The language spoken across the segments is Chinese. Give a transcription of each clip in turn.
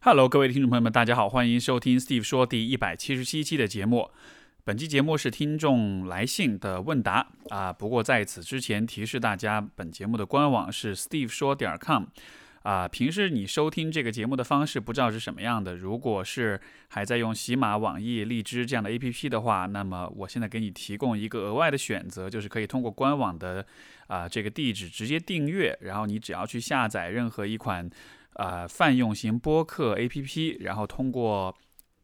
Hello，各位听众朋友们，大家好，欢迎收听 Steve 说第一百七十七期的节目。本期节目是听众来信的问答啊。不过在此之前，提示大家，本节目的官网是 Steve 说点 com 啊。平时你收听这个节目的方式不知道是什么样的，如果是还在用喜马、网易、荔枝这样的 APP 的话，那么我现在给你提供一个额外的选择，就是可以通过官网的啊这个地址直接订阅，然后你只要去下载任何一款。啊，泛用型播客 APP，然后通过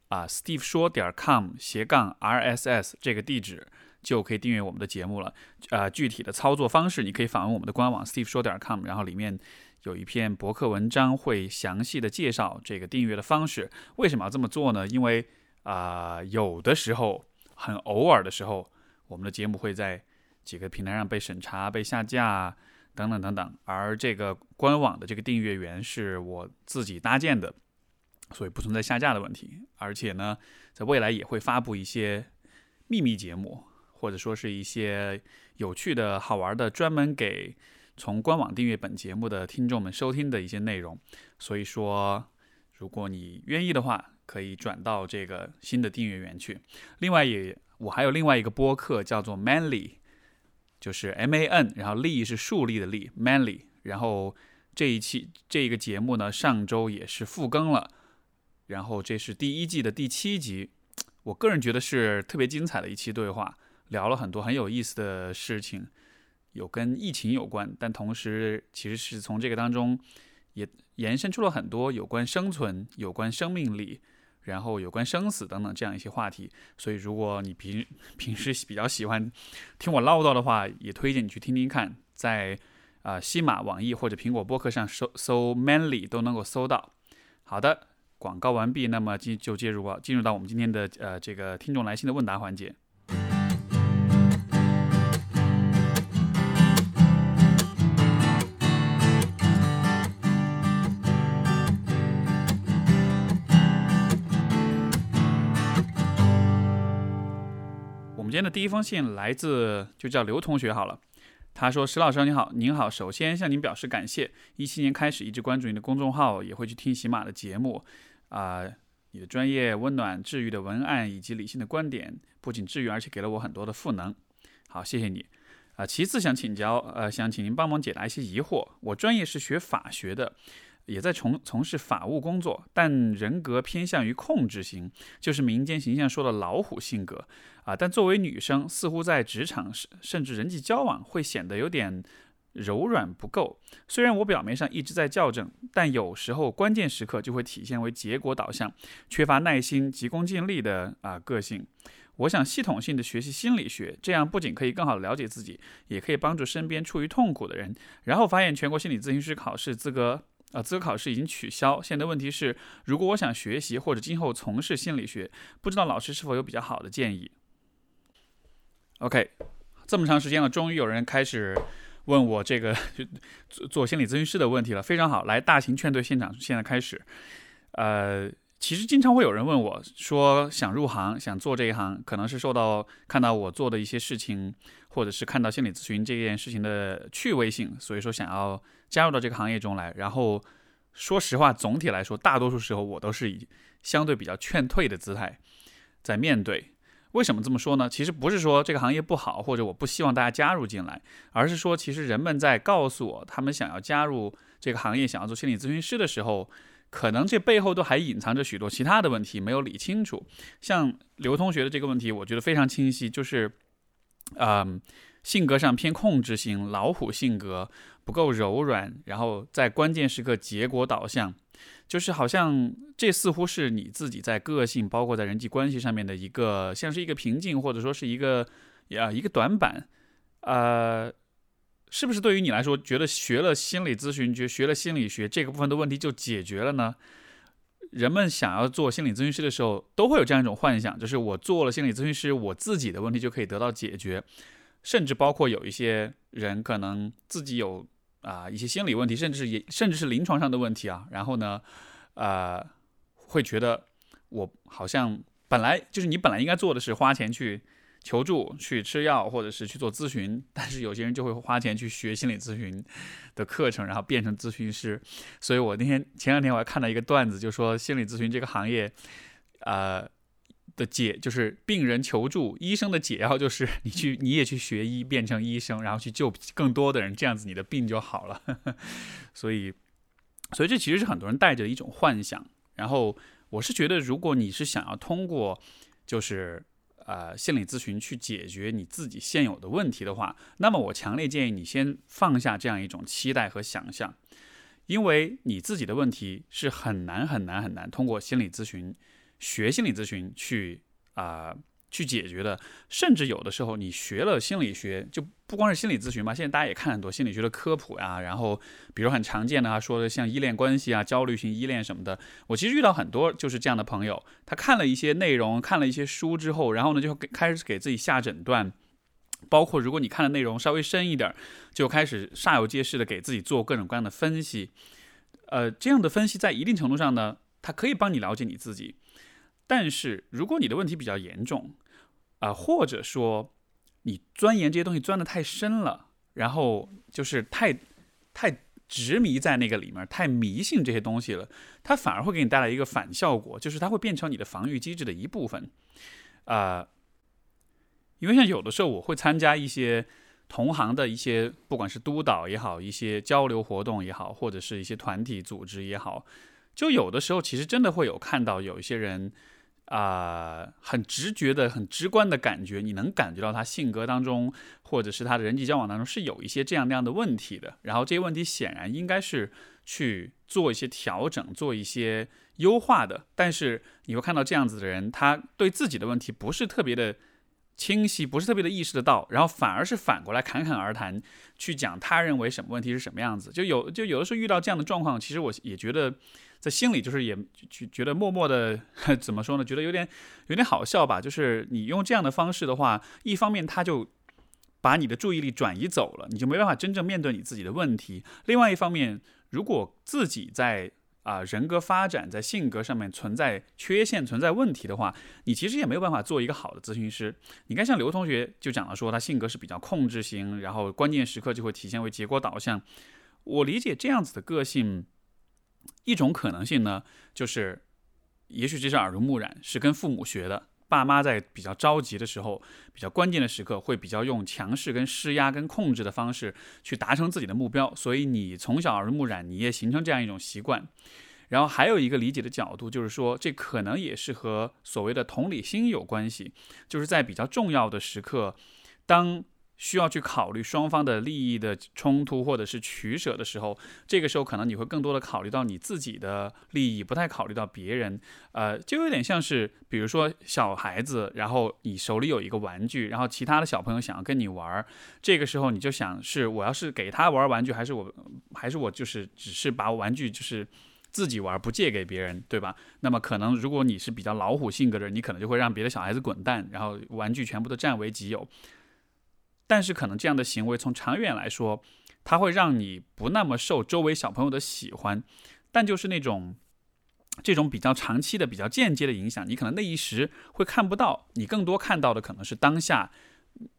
啊，Steve 说点 com 斜杠 RSS 这个地址就可以订阅我们的节目了。啊，具体的操作方式，你可以访问我们的官网 Steve 说点 com，然后里面有一篇博客文章会详细的介绍这个订阅的方式。为什么要这么做呢？因为啊，有的时候很偶尔的时候，我们的节目会在几个平台上被审查、被下架。等等等等，而这个官网的这个订阅源是我自己搭建的，所以不存在下架的问题。而且呢，在未来也会发布一些秘密节目，或者说是一些有趣的好玩的，专门给从官网订阅本节目的听众们收听的一些内容。所以说，如果你愿意的话，可以转到这个新的订阅源去。另外，也我还有另外一个播客叫做 Manly。就是 M A N，然后力是树立的立，Manly。然后这一期这个节目呢，上周也是复更了。然后这是第一季的第七集，我个人觉得是特别精彩的一期对话，聊了很多很有意思的事情，有跟疫情有关，但同时其实是从这个当中也延伸出了很多有关生存、有关生命力。然后有关生死等等这样一些话题，所以如果你平平时比较喜欢听我唠叨的话，也推荐你去听听看，在啊西马、网易或者苹果播客上搜搜 Manly 都能够搜到。好的，广告完毕，那么进就进入进入到我们今天的呃这个听众来信的问答环节。那第一封信来自，就叫刘同学好了。他说：“石老师您好，您好，首先向您表示感谢。一七年开始一直关注您的公众号，也会去听喜马的节目。啊，你的专业、温暖、治愈的文案以及理性的观点，不仅治愈，而且给了我很多的赋能。好，谢谢你。啊，其次想请教，呃，想请您帮忙解答一些疑惑。我专业是学法学的。”也在从从事法务工作，但人格偏向于控制型，就是民间形象说的老虎性格啊。但作为女生，似乎在职场甚至人际交往会显得有点柔软不够。虽然我表面上一直在校正，但有时候关键时刻就会体现为结果导向，缺乏耐心、急功近利的啊个性。我想系统性的学习心理学，这样不仅可以更好的了解自己，也可以帮助身边处于痛苦的人。然后发现全国心理咨询师考试资格。啊，资格考试已经取消。现在问题是，如果我想学习或者今后从事心理学，不知道老师是否有比较好的建议？OK，这么长时间了，终于有人开始问我这个做做心理咨询师的问题了，非常好。来，大型劝退现场现在开始。呃。其实经常会有人问我，说想入行，想做这一行，可能是受到看到我做的一些事情，或者是看到心理咨询这件事情的趣味性，所以说想要加入到这个行业中来。然后说实话，总体来说，大多数时候我都是以相对比较劝退的姿态在面对。为什么这么说呢？其实不是说这个行业不好，或者我不希望大家加入进来，而是说，其实人们在告诉我他们想要加入这个行业，想要做心理咨询师的时候。可能这背后都还隐藏着许多其他的问题没有理清楚。像刘同学的这个问题，我觉得非常清晰，就是，嗯，性格上偏控制型，老虎性格不够柔软，然后在关键时刻结果导向，就是好像这似乎是你自己在个性，包括在人际关系上面的一个，像是一个瓶颈，或者说是一个呀一个短板，呃。是不是对于你来说，觉得学了心理咨询，觉学了心理学这个部分的问题就解决了呢？人们想要做心理咨询师的时候，都会有这样一种幻想，就是我做了心理咨询师，我自己的问题就可以得到解决。甚至包括有一些人可能自己有啊一些心理问题，甚至也甚至是临床上的问题啊，然后呢，呃，会觉得我好像本来就是你本来应该做的是花钱去。求助、去吃药，或者是去做咨询。但是有些人就会花钱去学心理咨询的课程，然后变成咨询师。所以我那天前两天我还看到一个段子，就说心理咨询这个行业，呃。的解就是病人求助，医生的解药就是 你去你也去学医，变成医生，然后去救更多的人，这样子你的病就好了。所以，所以这其实是很多人带着一种幻想。然后，我是觉得，如果你是想要通过就是呃心理咨询去解决你自己现有的问题的话，那么我强烈建议你先放下这样一种期待和想象，因为你自己的问题是很难很难很难通过心理咨询。学心理咨询去啊去解决的，甚至有的时候你学了心理学，就不光是心理咨询嘛。现在大家也看很多心理学的科普呀，然后比如很常见的啊，说的像依恋关系啊、焦虑型依恋什么的。我其实遇到很多就是这样的朋友，他看了一些内容，看了一些书之后，然后呢就给开始给自己下诊断，包括如果你看的内容稍微深一点，就开始煞有介事的给自己做各种各样的分析。呃，这样的分析在一定程度上呢，它可以帮你了解你自己。但是，如果你的问题比较严重，啊，或者说你钻研这些东西钻得太深了，然后就是太太执迷在那个里面，太迷信这些东西了，它反而会给你带来一个反效果，就是它会变成你的防御机制的一部分，啊，因为像有的时候我会参加一些同行的一些，不管是督导也好，一些交流活动也好，或者是一些团体组织也好，就有的时候其实真的会有看到有一些人。啊，很直觉的、很直观的感觉，你能感觉到他性格当中，或者是他的人际交往当中是有一些这样那样的问题的。然后这些问题显然应该是去做一些调整、做一些优化的。但是你会看到这样子的人，他对自己的问题不是特别的清晰，不是特别的意识得到，然后反而是反过来侃侃而谈，去讲他认为什么问题是什么样子。就有就有的时候遇到这样的状况，其实我也觉得。在心里就是也觉觉得默默的 怎么说呢？觉得有点有点好笑吧。就是你用这样的方式的话，一方面他就把你的注意力转移走了，你就没办法真正面对你自己的问题；另外一方面，如果自己在啊人格发展在性格上面存在缺陷、存在问题的话，你其实也没有办法做一个好的咨询师。你看，像刘同学就讲了说，他性格是比较控制型，然后关键时刻就会体现为结果导向。我理解这样子的个性。一种可能性呢，就是，也许这是耳濡目染，是跟父母学的。爸妈在比较着急的时候，比较关键的时刻，会比较用强势、跟施压、跟控制的方式去达成自己的目标。所以你从小耳濡目染，你也形成这样一种习惯。然后还有一个理解的角度，就是说，这可能也是和所谓的同理心有关系，就是在比较重要的时刻，当。需要去考虑双方的利益的冲突或者是取舍的时候，这个时候可能你会更多的考虑到你自己的利益，不太考虑到别人。呃，就有点像是，比如说小孩子，然后你手里有一个玩具，然后其他的小朋友想要跟你玩，这个时候你就想是我要是给他玩玩具，还是我还是我就是只是把玩具就是自己玩，不借给别人，对吧？那么可能如果你是比较老虎性格的人，你可能就会让别的小孩子滚蛋，然后玩具全部都占为己有。但是可能这样的行为从长远来说，它会让你不那么受周围小朋友的喜欢，但就是那种这种比较长期的、比较间接的影响，你可能那一时会看不到，你更多看到的可能是当下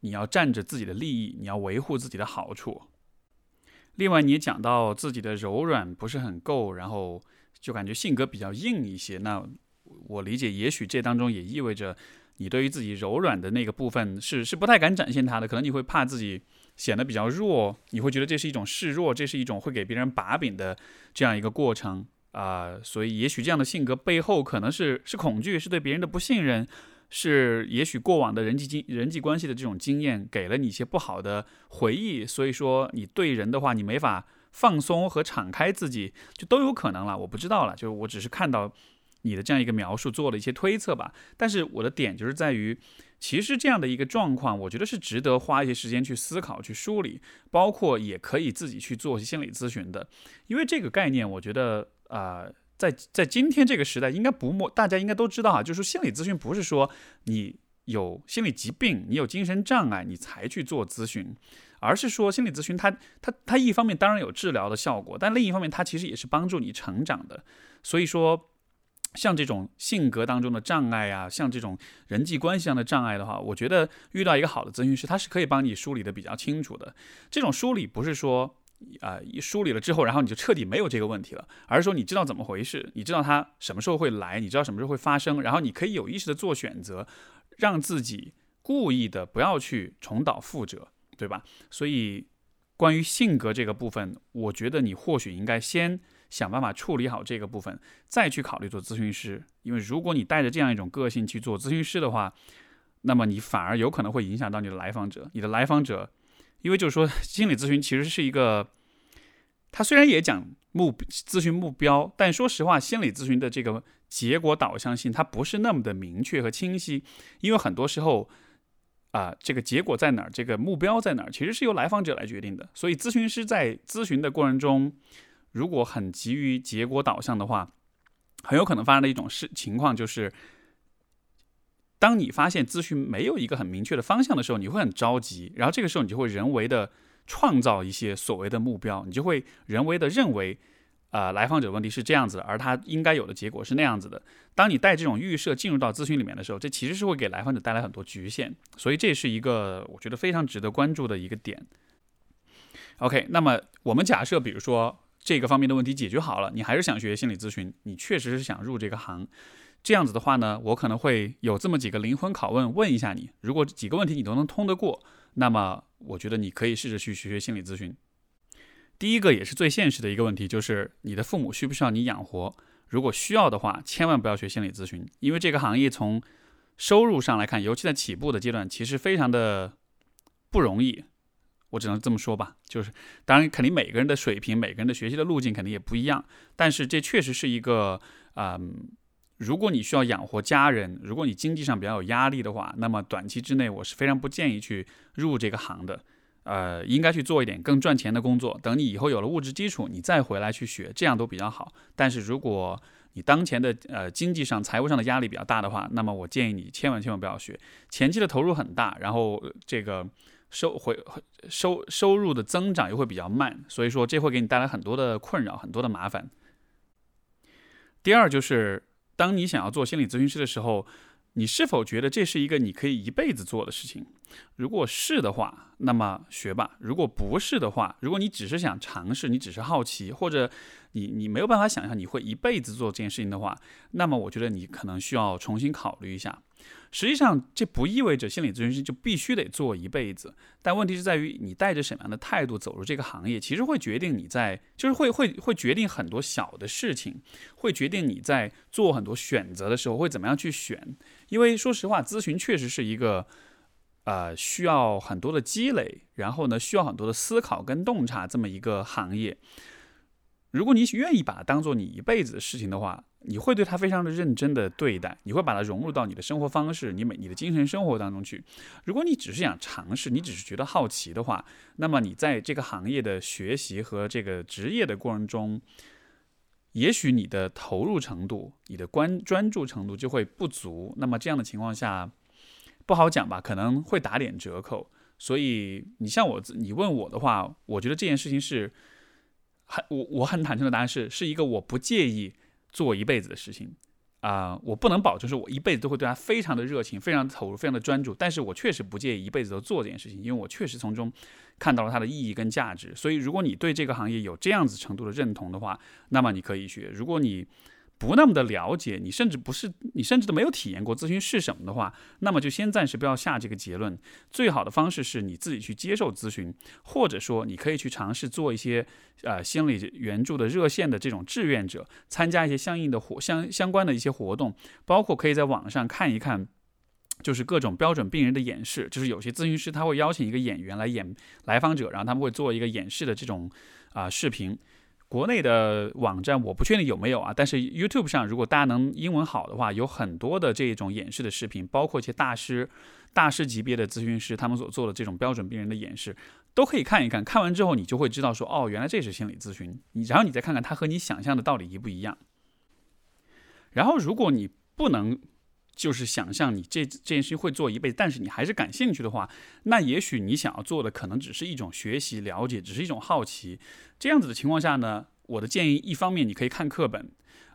你要站着自己的利益，你要维护自己的好处。另外，你也讲到自己的柔软不是很够，然后就感觉性格比较硬一些。那我理解，也许这当中也意味着。你对于自己柔软的那个部分是是不太敢展现它的，可能你会怕自己显得比较弱，你会觉得这是一种示弱，这是一种会给别人把柄的这样一个过程啊。所以也许这样的性格背后可能是是恐惧，是对别人的不信任，是也许过往的人际经人际关系的这种经验给了你一些不好的回忆，所以说你对人的话你没法放松和敞开自己，就都有可能了。我不知道了，就我只是看到。你的这样一个描述做了一些推测吧，但是我的点就是在于，其实这样的一个状况，我觉得是值得花一些时间去思考、去梳理，包括也可以自己去做心理咨询的。因为这个概念，我觉得啊，在在今天这个时代，应该不陌大家应该都知道啊，就是心理咨询不是说你有心理疾病、你有精神障碍你才去做咨询，而是说心理咨询它它它一方面当然有治疗的效果，但另一方面它其实也是帮助你成长的。所以说。像这种性格当中的障碍啊，像这种人际关系上的障碍的话，我觉得遇到一个好的咨询师，他是可以帮你梳理的比较清楚的。这种梳理不是说啊，梳理了之后，然后你就彻底没有这个问题了，而是说你知道怎么回事，你知道他什么时候会来，你知道什么时候会发生，然后你可以有意识的做选择，让自己故意的不要去重蹈覆辙，对吧？所以关于性格这个部分，我觉得你或许应该先。想办法处理好这个部分，再去考虑做咨询师。因为如果你带着这样一种个性去做咨询师的话，那么你反而有可能会影响到你的来访者。你的来访者，因为就是说，心理咨询其实是一个，他虽然也讲目咨询目标，但说实话，心理咨询的这个结果导向性，它不是那么的明确和清晰。因为很多时候，啊，这个结果在哪儿，这个目标在哪儿，其实是由来访者来决定的。所以，咨询师在咨询的过程中。如果很急于结果导向的话，很有可能发生的一种事情况就是，当你发现咨询没有一个很明确的方向的时候，你会很着急，然后这个时候你就会人为的创造一些所谓的目标，你就会人为的认为，呃，来访者问题是这样子的，而他应该有的结果是那样子的。当你带这种预设进入到咨询里面的时候，这其实是会给来访者带来很多局限，所以这是一个我觉得非常值得关注的一个点。OK，那么我们假设，比如说。这个方面的问题解决好了，你还是想学心理咨询，你确实是想入这个行。这样子的话呢，我可能会有这么几个灵魂拷问问一下你。如果几个问题你都能通得过，那么我觉得你可以试着去学学心理咨询。第一个也是最现实的一个问题，就是你的父母需不需要你养活？如果需要的话，千万不要学心理咨询，因为这个行业从收入上来看，尤其在起步的阶段，其实非常的不容易。我只能这么说吧，就是当然肯定每个人的水平、每个人的学习的路径肯定也不一样，但是这确实是一个嗯，如果你需要养活家人，如果你经济上比较有压力的话，那么短期之内我是非常不建议去入这个行的，呃，应该去做一点更赚钱的工作，等你以后有了物质基础，你再回来去学，这样都比较好。但是如果你当前的呃经济上、财务上的压力比较大的话，那么我建议你千万千万不要学，前期的投入很大，然后这个。收回收收入的增长又会比较慢，所以说这会给你带来很多的困扰，很多的麻烦。第二就是，当你想要做心理咨询师的时候，你是否觉得这是一个你可以一辈子做的事情？如果是的话，那么学吧；如果不是的话，如果你只是想尝试，你只是好奇，或者你你没有办法想象你会一辈子做这件事情的话，那么我觉得你可能需要重新考虑一下。实际上，这不意味着心理咨询师就必须得做一辈子。但问题是在于，你带着什么样的态度走入这个行业，其实会决定你在，就是会会会决定很多小的事情，会决定你在做很多选择的时候会怎么样去选。因为说实话，咨询确实是一个，呃，需要很多的积累，然后呢，需要很多的思考跟洞察这么一个行业。如果你愿意把它当做你一辈子的事情的话，你会对它非常的认真的对待，你会把它融入到你的生活方式、你每你的精神生活当中去。如果你只是想尝试，你只是觉得好奇的话，那么你在这个行业的学习和这个职业的过程中，也许你的投入程度、你的关专注程度就会不足。那么这样的情况下，不好讲吧，可能会打点折扣。所以你像我，你问我的话，我觉得这件事情是。很我我很坦诚的答案是，是一个我不介意做一辈子的事情，啊，我不能保证是我一辈子都会对他非常的热情、非常投入、非常的专注，但是我确实不介意一辈子都做这件事情，因为我确实从中看到了它的意义跟价值。所以，如果你对这个行业有这样子程度的认同的话，那么你可以学。如果你不那么的了解，你甚至不是，你甚至都没有体验过咨询是什么的话，那么就先暂时不要下这个结论。最好的方式是你自己去接受咨询，或者说你可以去尝试做一些呃心理援助的热线的这种志愿者，参加一些相应的活相相关的一些活动，包括可以在网上看一看，就是各种标准病人的演示，就是有些咨询师他会邀请一个演员来演来访者，然后他们会做一个演示的这种啊视频。国内的网站我不确定有没有啊，但是 YouTube 上如果大家能英文好的话，有很多的这种演示的视频，包括一些大师、大师级别的咨询师他们所做的这种标准病人的演示，都可以看一看。看完之后，你就会知道说，哦，原来这是心理咨询。你然后你再看看它和你想象的到底一不一样。然后如果你不能。就是想象你这这件事情会做一辈子，但是你还是感兴趣的话，那也许你想要做的可能只是一种学习、了解，只是一种好奇。这样子的情况下呢，我的建议，一方面你可以看课本，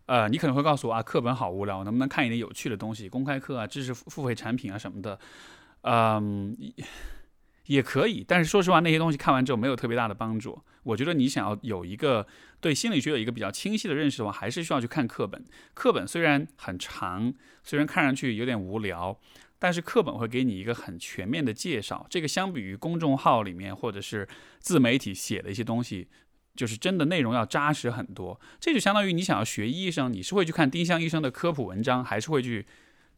呃，你可能会告诉我啊，课本好无聊，能不能看一点有趣的东西，公开课啊，知识付费产品啊什么的，嗯，也可以。但是说实话，那些东西看完之后没有特别大的帮助。我觉得你想要有一个对心理学有一个比较清晰的认识的话，还是需要去看课本。课本虽然很长，虽然看上去有点无聊，但是课本会给你一个很全面的介绍。这个相比于公众号里面或者是自媒体写的一些东西。就是真的内容要扎实很多，这就相当于你想要学医生，你是会去看丁香医生的科普文章，还是会去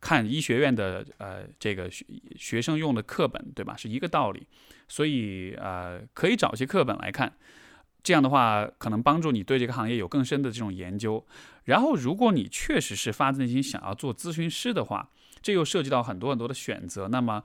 看医学院的呃这个学学生用的课本，对吧？是一个道理。所以呃可以找一些课本来看，这样的话可能帮助你对这个行业有更深的这种研究。然后如果你确实是发自内心想要做咨询师的话，这又涉及到很多很多的选择。那么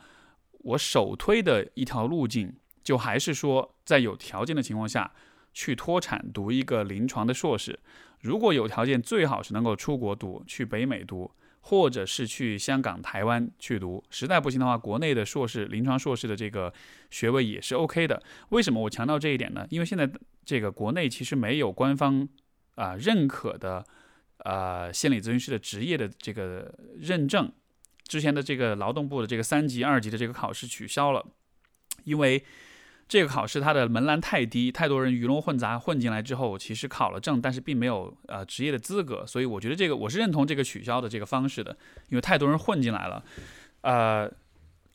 我首推的一条路径，就还是说在有条件的情况下。去脱产读一个临床的硕士，如果有条件，最好是能够出国读，去北美读，或者是去香港、台湾去读。实在不行的话，国内的硕士、临床硕士的这个学位也是 OK 的。为什么我强调这一点呢？因为现在这个国内其实没有官方啊认可的呃心理咨询师的职业的这个认证。之前的这个劳动部的这个三级、二级的这个考试取消了，因为。这个考试它的门槛太低，太多人鱼龙混杂混进来之后，其实考了证，但是并没有呃职业的资格，所以我觉得这个我是认同这个取消的这个方式的，因为太多人混进来了，呃，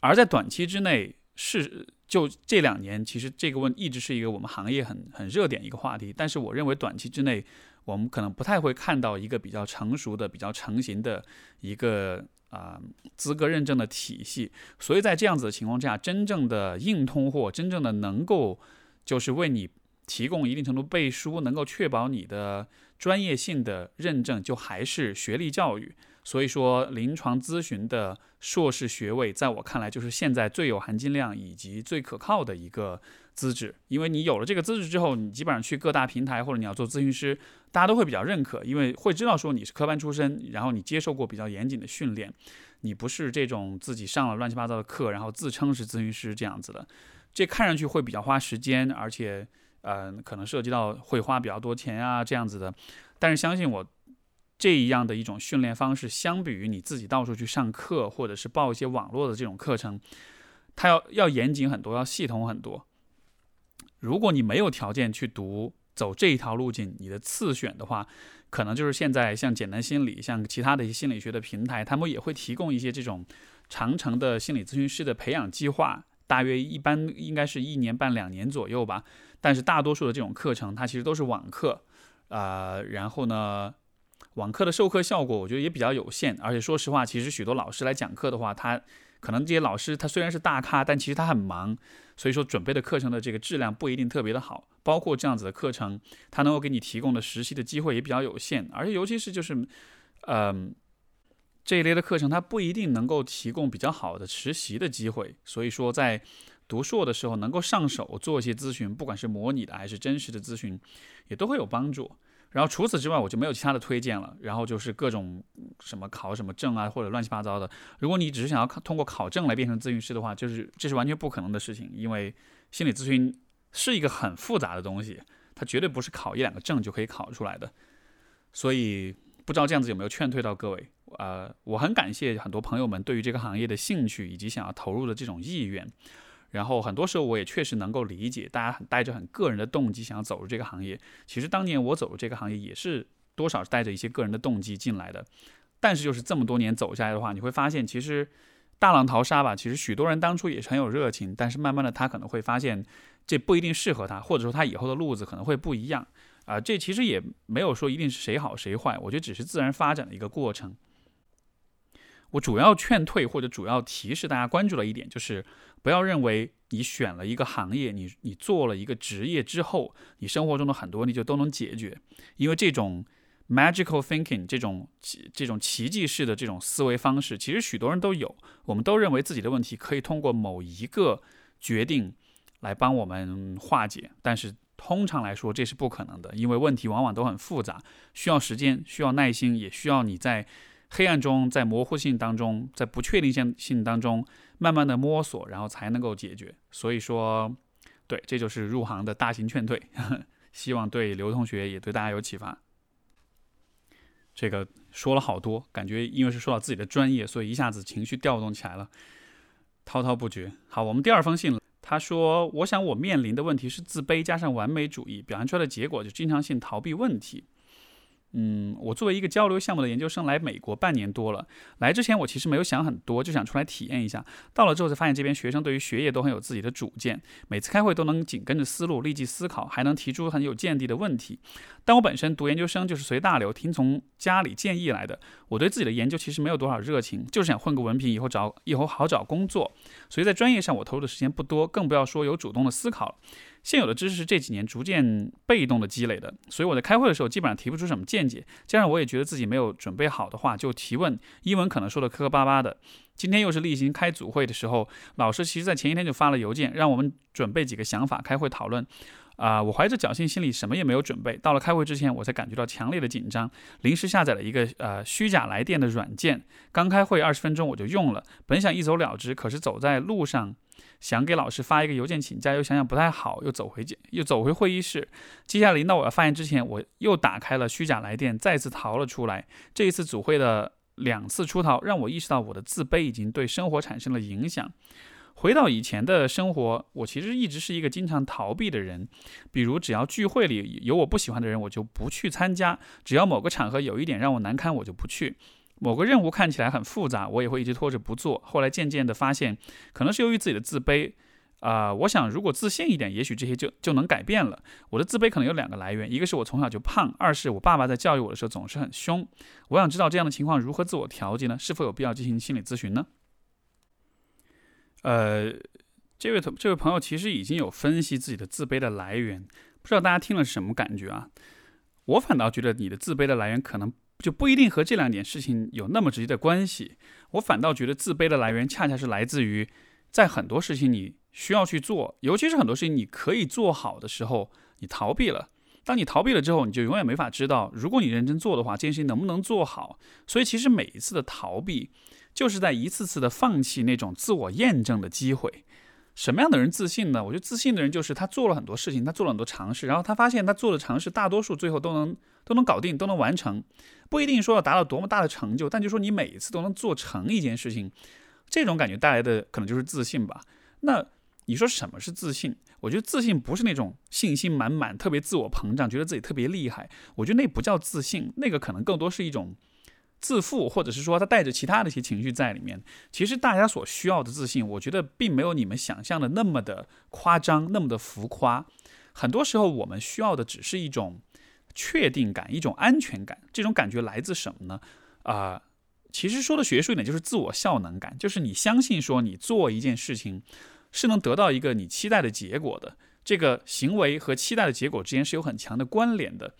而在短期之内是就这两年，其实这个问一直是一个我们行业很很热点一个话题，但是我认为短期之内我们可能不太会看到一个比较成熟的、比较成型的一个。啊，资格认证的体系，所以在这样子的情况下，真正的硬通货，真正的能够就是为你提供一定程度背书，能够确保你的专业性的认证，就还是学历教育。所以说，临床咨询的硕士学位，在我看来就是现在最有含金量以及最可靠的一个资质。因为你有了这个资质之后，你基本上去各大平台或者你要做咨询师，大家都会比较认可，因为会知道说你是科班出身，然后你接受过比较严谨的训练，你不是这种自己上了乱七八糟的课，然后自称是咨询师这样子的。这看上去会比较花时间，而且，嗯，可能涉及到会花比较多钱啊这样子的。但是相信我。这一样的一种训练方式，相比于你自己到处去上课，或者是报一些网络的这种课程，它要要严谨很多，要系统很多。如果你没有条件去读走这一条路径，你的次选的话，可能就是现在像简单心理，像其他的一些心理学的平台，他们也会提供一些这种长程的心理咨询师的培养计划，大约一般应该是一年半两年左右吧。但是大多数的这种课程，它其实都是网课，啊，然后呢？网课的授课效果，我觉得也比较有限，而且说实话，其实许多老师来讲课的话，他可能这些老师他虽然是大咖，但其实他很忙，所以说准备的课程的这个质量不一定特别的好。包括这样子的课程，它能够给你提供的实习的机会也比较有限，而且尤其是就是，嗯，这一类的课程，它不一定能够提供比较好的实习的机会。所以说，在读硕的时候能够上手做一些咨询，不管是模拟的还是真实的咨询，也都会有帮助。然后除此之外，我就没有其他的推荐了。然后就是各种什么考什么证啊，或者乱七八糟的。如果你只是想要考通过考证来变成咨询师的话，就是这是完全不可能的事情。因为心理咨询是一个很复杂的东西，它绝对不是考一两个证就可以考出来的。所以不知道这样子有没有劝退到各位？呃，我很感谢很多朋友们对于这个行业的兴趣以及想要投入的这种意愿。然后很多时候我也确实能够理解，大家带着很个人的动机想要走入这个行业。其实当年我走入这个行业也是多少是带着一些个人的动机进来的。但是就是这么多年走下来的话，你会发现其实大浪淘沙吧。其实许多人当初也是很有热情，但是慢慢的他可能会发现这不一定适合他，或者说他以后的路子可能会不一样啊。这其实也没有说一定是谁好谁坏，我觉得只是自然发展的一个过程。我主要劝退或者主要提示大家关注的一点就是。不要认为你选了一个行业，你你做了一个职业之后，你生活中的很多问题就都能解决。因为这种 magical thinking 这种这种奇迹式的这种思维方式，其实许多人都有。我们都认为自己的问题可以通过某一个决定来帮我们化解，但是通常来说这是不可能的，因为问题往往都很复杂，需要时间，需要耐心，也需要你在。黑暗中，在模糊性当中，在不确定性性当中，慢慢的摸索，然后才能够解决。所以说，对，这就是入行的大型劝退。希望对刘同学也对大家有启发。这个说了好多，感觉因为是说到自己的专业，所以一下子情绪调动起来了，滔滔不绝。好，我们第二封信，他说：“我想我面临的问题是自卑加上完美主义，表现出来的结果就经常性逃避问题。”嗯，我作为一个交流项目的研究生来美国半年多了。来之前我其实没有想很多，就想出来体验一下。到了之后才发现，这边学生对于学业都很有自己的主见，每次开会都能紧跟着思路立即思考，还能提出很有见地的问题。但我本身读研究生就是随大流，听从家里建议来的。我对自己的研究其实没有多少热情，就是想混个文凭，以后找以后好找工作。所以在专业上我投入的时间不多，更不要说有主动的思考。现有的知识是这几年逐渐被动的积累的，所以我在开会的时候基本上提不出什么见解。加上我也觉得自己没有准备好的话就提问，英文可能说的磕磕巴巴的。今天又是例行开组会的时候，老师其实在前一天就发了邮件，让我们准备几个想法开会讨论。啊，我怀着侥幸心理，什么也没有准备。到了开会之前，我才感觉到强烈的紧张，临时下载了一个呃虚假来电的软件。刚开会二十分钟我就用了，本想一走了之，可是走在路上。想给老师发一个邮件请假，又想想不太好，又走回又走回会议室。接下来临到我要发言之前，我又打开了虚假来电，再次逃了出来。这一次组会的两次出逃，让我意识到我的自卑已经对生活产生了影响。回到以前的生活，我其实一直是一个经常逃避的人。比如，只要聚会里有我不喜欢的人，我就不去参加；只要某个场合有一点让我难堪，我就不去。某个任务看起来很复杂，我也会一直拖着不做。后来渐渐的发现，可能是由于自己的自卑，啊，我想如果自信一点，也许这些就就能改变了。我的自卑可能有两个来源，一个是我从小就胖，二是我爸爸在教育我的时候总是很凶。我想知道这样的情况如何自我调节呢？是否有必要进行心理咨询呢？呃，这位同这位朋友其实已经有分析自己的自卑的来源，不知道大家听了是什么感觉啊？我反倒觉得你的自卑的来源可能。就不一定和这两件事情有那么直接的关系。我反倒觉得自卑的来源恰恰是来自于，在很多事情你需要去做，尤其是很多事情你可以做好的时候，你逃避了。当你逃避了之后，你就永远没法知道，如果你认真做的话，这件事情能不能做好。所以，其实每一次的逃避，就是在一次次的放弃那种自我验证的机会。什么样的人自信呢？我觉得自信的人就是他做了很多事情，他做了很多尝试，然后他发现他做的尝试大多数最后都能都能搞定，都能完成，不一定说要达到多么大的成就，但就说你每一次都能做成一件事情，这种感觉带来的可能就是自信吧。那你说什么是自信？我觉得自信不是那种信心满满、特别自我膨胀、觉得自己特别厉害，我觉得那不叫自信，那个可能更多是一种。自负，或者是说他带着其他的一些情绪在里面。其实大家所需要的自信，我觉得并没有你们想象的那么的夸张，那么的浮夸。很多时候我们需要的只是一种确定感，一种安全感。这种感觉来自什么呢？啊，其实说的学术一点，就是自我效能感，就是你相信说你做一件事情是能得到一个你期待的结果的。这个行为和期待的结果之间是有很强的关联的。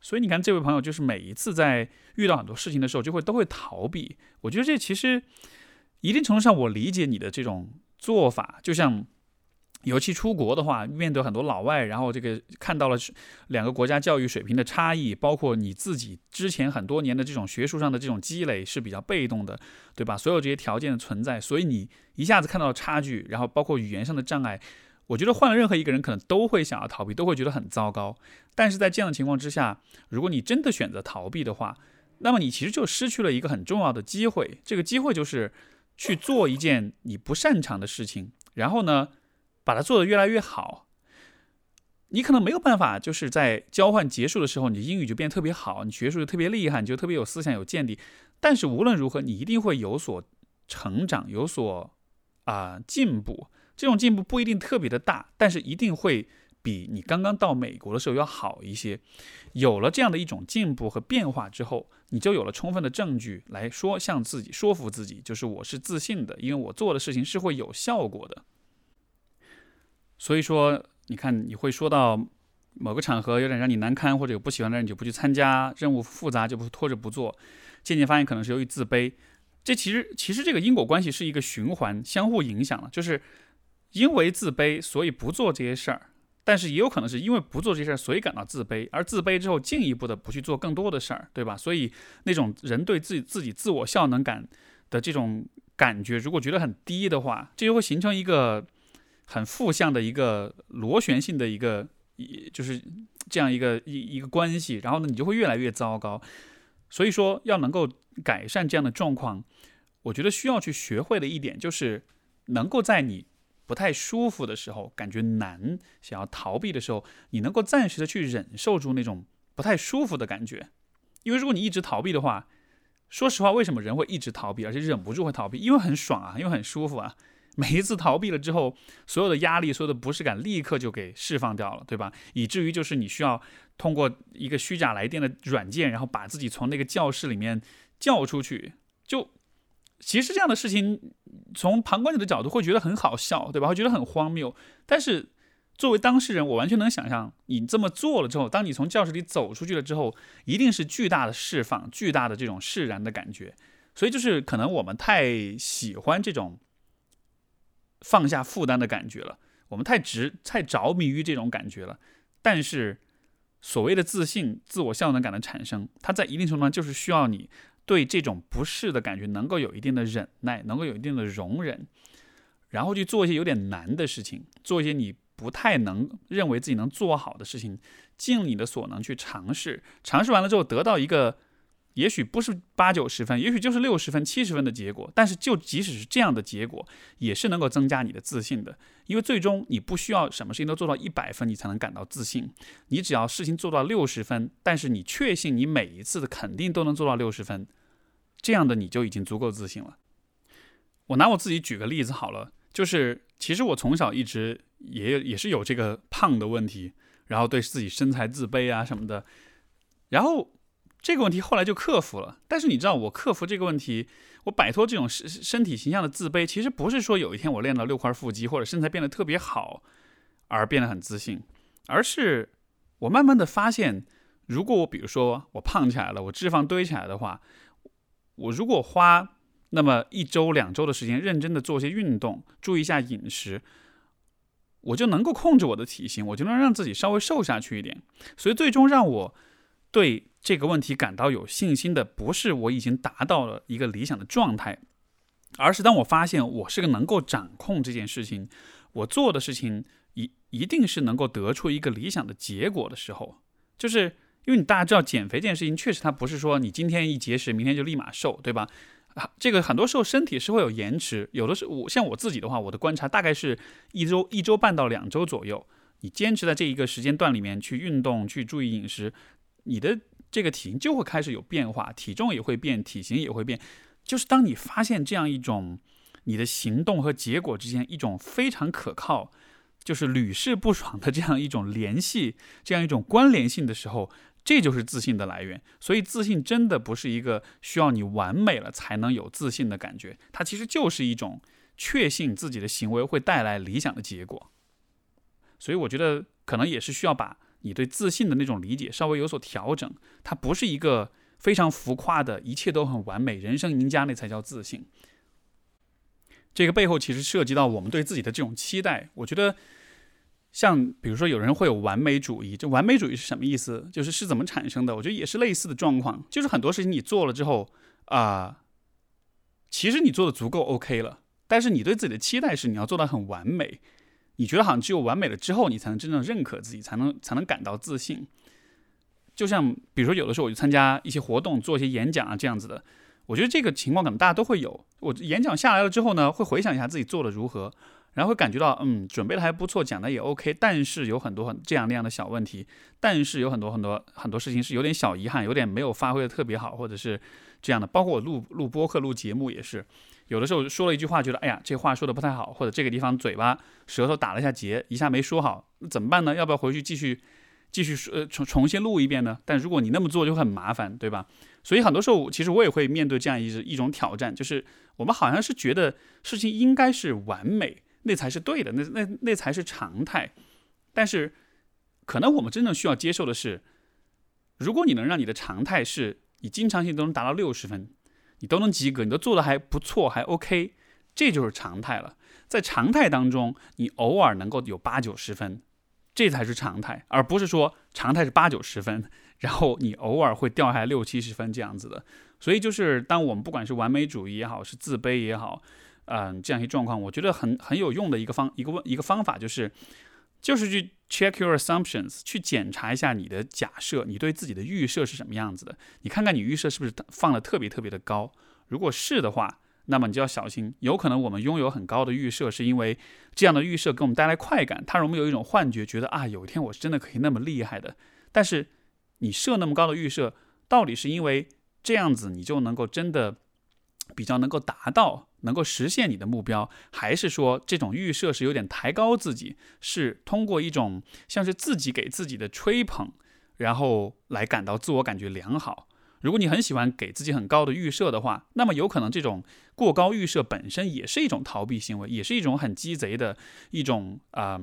所以你看，这位朋友就是每一次在遇到很多事情的时候，就会都会逃避。我觉得这其实一定程度上，我理解你的这种做法。就像尤其出国的话，面对很多老外，然后这个看到了两个国家教育水平的差异，包括你自己之前很多年的这种学术上的这种积累是比较被动的，对吧？所有这些条件的存在，所以你一下子看到了差距，然后包括语言上的障碍。我觉得换了任何一个人，可能都会想要逃避，都会觉得很糟糕。但是在这样的情况之下，如果你真的选择逃避的话，那么你其实就失去了一个很重要的机会。这个机会就是去做一件你不擅长的事情，然后呢，把它做得越来越好。你可能没有办法，就是在交换结束的时候，你英语就变得特别好，你学术就特别厉害，你就特别有思想、有见地。但是无论如何，你一定会有所成长，有所啊进步。这种进步不一定特别的大，但是一定会比你刚刚到美国的时候要好一些。有了这样的一种进步和变化之后，你就有了充分的证据来说，向自己说服自己，就是我是自信的，因为我做的事情是会有效果的。所以说，你看，你会说到某个场合有点让你难堪，或者有不喜欢的人，你就不去参加；任务复杂就不拖着不做。渐渐发现，可能是由于自卑。这其实，其实这个因果关系是一个循环，相互影响了，就是。因为自卑，所以不做这些事儿，但是也有可能是因为不做这些事儿，所以感到自卑，而自卑之后进一步的不去做更多的事儿，对吧？所以那种人对自己自己自我效能感的这种感觉，如果觉得很低的话，这就会形成一个很负向的一个螺旋性的一个，就是这样一个一一个关系，然后呢，你就会越来越糟糕。所以说，要能够改善这样的状况，我觉得需要去学会的一点就是，能够在你不太舒服的时候，感觉难、想要逃避的时候，你能够暂时的去忍受住那种不太舒服的感觉。因为如果你一直逃避的话，说实话，为什么人会一直逃避，而且忍不住会逃避？因为很爽啊，因为很舒服啊。每一次逃避了之后，所有的压力、所有的不适感立刻就给释放掉了，对吧？以至于就是你需要通过一个虚假来电的软件，然后把自己从那个教室里面叫出去。就其实这样的事情，从旁观者的角度会觉得很好笑，对吧？会觉得很荒谬。但是作为当事人，我完全能想象，你这么做了之后，当你从教室里走出去了之后，一定是巨大的释放、巨大的这种释然的感觉。所以就是可能我们太喜欢这种。放下负担的感觉了，我们太执太着迷于这种感觉了。但是，所谓的自信、自我效能感的产生，它在一定程度上就是需要你对这种不适的感觉能够有一定的忍耐，能够有一定的容忍，然后去做一些有点难的事情，做一些你不太能认为自己能做好的事情，尽你的所能去尝试。尝试完了之后，得到一个。也许不是八九十分，也许就是六十分、七十分的结果。但是，就即使是这样的结果，也是能够增加你的自信的。因为最终你不需要什么事情都做到一百分，你才能感到自信。你只要事情做到六十分，但是你确信你每一次的肯定都能做到六十分，这样的你就已经足够自信了。我拿我自己举个例子好了，就是其实我从小一直也也是有这个胖的问题，然后对自己身材自卑啊什么的，然后。这个问题后来就克服了，但是你知道，我克服这个问题，我摆脱这种身身体形象的自卑，其实不是说有一天我练到六块腹肌或者身材变得特别好而变得很自信，而是我慢慢的发现，如果我比如说我胖起来了，我脂肪堆起来的话，我如果花那么一周两周的时间认真的做些运动，注意一下饮食，我就能够控制我的体型，我就能让自己稍微瘦下去一点，所以最终让我对。这个问题感到有信心的，不是我已经达到了一个理想的状态，而是当我发现我是个能够掌控这件事情，我做的事情一一定是能够得出一个理想的结果的时候，就是因为你大家知道减肥这件事情，确实它不是说你今天一节食，明天就立马瘦，对吧？啊，这个很多时候身体是会有延迟，有的时候我像我自己的话，我的观察大概是一周一周半到两周左右，你坚持在这一个时间段里面去运动，去注意饮食，你的。这个体型就会开始有变化，体重也会变，体型也会变。就是当你发现这样一种你的行动和结果之间一种非常可靠，就是屡试不爽的这样一种联系，这样一种关联性的时候，这就是自信的来源。所以，自信真的不是一个需要你完美了才能有自信的感觉，它其实就是一种确信自己的行为会带来理想的结果。所以，我觉得可能也是需要把。你对自信的那种理解稍微有所调整，它不是一个非常浮夸的，一切都很完美，人生赢家那才叫自信。这个背后其实涉及到我们对自己的这种期待。我觉得，像比如说有人会有完美主义，这完美主义是什么意思？就是是怎么产生的？我觉得也是类似的状况，就是很多事情你做了之后啊，其实你做的足够 OK 了，但是你对自己的期待是你要做到很完美。你觉得好像只有完美了之后，你才能真正认可自己，才能才能感到自信。就像比如说，有的时候我去参加一些活动，做一些演讲啊这样子的，我觉得这个情况可能大家都会有。我演讲下来了之后呢，会回想一下自己做的如何，然后会感觉到嗯，准备的还不错，讲的也 OK，但是有很多很这样那样的小问题，但是有很多很多很多事情是有点小遗憾，有点没有发挥的特别好，或者是这样的。包括我录录播客、录节目也是。有的时候说了一句话，觉得哎呀，这话说的不太好，或者这个地方嘴巴舌头打了一下结，一下没说好，怎么办呢？要不要回去继续继续说，重重新录一遍呢？但如果你那么做就很麻烦，对吧？所以很多时候，其实我也会面对这样一一种挑战，就是我们好像是觉得事情应该是完美，那才是对的，那那那才是常态。但是可能我们真正需要接受的是，如果你能让你的常态是你经常性都能达到六十分。你都能及格，你都做的还不错，还 OK，这就是常态了。在常态当中，你偶尔能够有八九十分，这才是常态，而不是说常态是八九十分，然后你偶尔会掉下来六七十分这样子的。所以就是当我们不管是完美主义也好，是自卑也好，嗯，这样一些状况，我觉得很很有用的一个方一个问一个方法就是，就是去 check your assumptions，去检查一下你的假设，你对自己的预设是什么样子的。你看看你预设是不是放的特别特别的高？如果是的话，那么你就要小心，有可能我们拥有很高的预设，是因为这样的预设给我们带来快感，它容易有一种幻觉，觉得啊，有一天我是真的可以那么厉害的。但是你设那么高的预设，到底是因为这样子你就能够真的比较能够达到，能够实现你的目标，还是说这种预设是有点抬高自己，是通过一种像是自己给自己的吹捧，然后来感到自我感觉良好？如果你很喜欢给自己很高的预设的话，那么有可能这种过高预设本身也是一种逃避行为，也是一种很鸡贼的一种啊，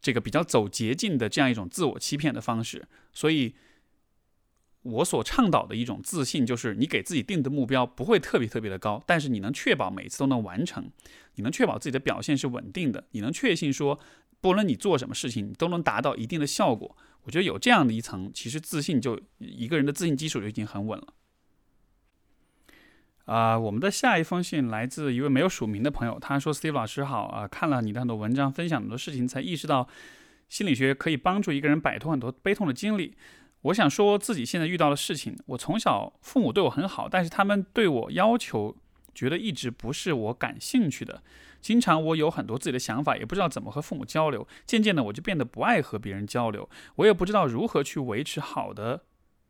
这个比较走捷径的这样一种自我欺骗的方式。所以，我所倡导的一种自信，就是你给自己定的目标不会特别特别的高，但是你能确保每次都能完成，你能确保自己的表现是稳定的，你能确信说，不论你做什么事情，你都能达到一定的效果。我觉得有这样的一层，其实自信就一个人的自信基础就已经很稳了。啊，我们的下一封信来自一位没有署名的朋友，他说：“Steve 老师好啊，看了你的很多文章，分享很多事情，才意识到心理学可以帮助一个人摆脱很多悲痛的经历。我想说自己现在遇到的事情，我从小父母对我很好，但是他们对我要求，觉得一直不是我感兴趣的。”经常我有很多自己的想法，也不知道怎么和父母交流。渐渐的，我就变得不爱和别人交流，我也不知道如何去维持好的。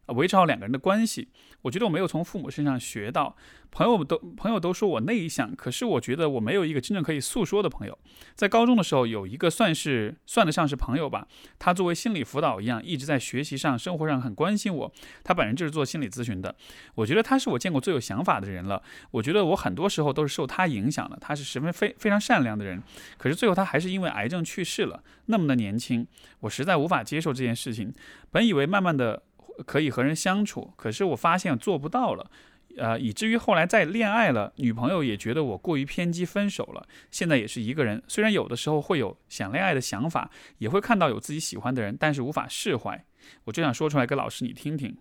维持好两个人的关系，我觉得我没有从父母身上学到。朋友都朋友都说我内向，可是我觉得我没有一个真正可以诉说的朋友。在高中的时候，有一个算是算得上是朋友吧，他作为心理辅导一样，一直在学习上、生活上很关心我。他本人就是做心理咨询的，我觉得他是我见过最有想法的人了。我觉得我很多时候都是受他影响的。他是十分非非常善良的人，可是最后他还是因为癌症去世了，那么的年轻，我实在无法接受这件事情。本以为慢慢的。可以和人相处，可是我发现做不到了，呃，以至于后来再恋爱了，女朋友也觉得我过于偏激，分手了。现在也是一个人，虽然有的时候会有想恋爱的想法，也会看到有自己喜欢的人，但是无法释怀。我就想说出来给老师你听听。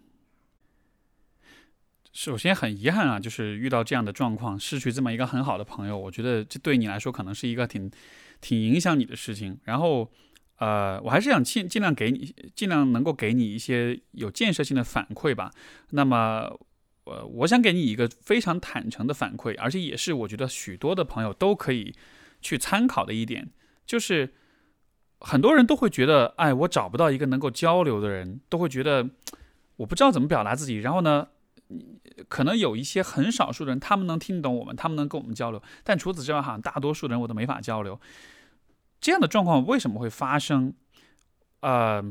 首先很遗憾啊，就是遇到这样的状况，失去这么一个很好的朋友，我觉得这对你来说可能是一个挺挺影响你的事情。然后。呃，我还是想尽尽量给你，尽量能够给你一些有建设性的反馈吧。那么，呃，我想给你一个非常坦诚的反馈，而且也是我觉得许多的朋友都可以去参考的一点，就是很多人都会觉得，哎，我找不到一个能够交流的人，都会觉得我不知道怎么表达自己。然后呢，可能有一些很少数的人，他们能听懂我们，他们能跟我们交流，但除此之外，好像大多数人我都没法交流。这样的状况为什么会发生？呃，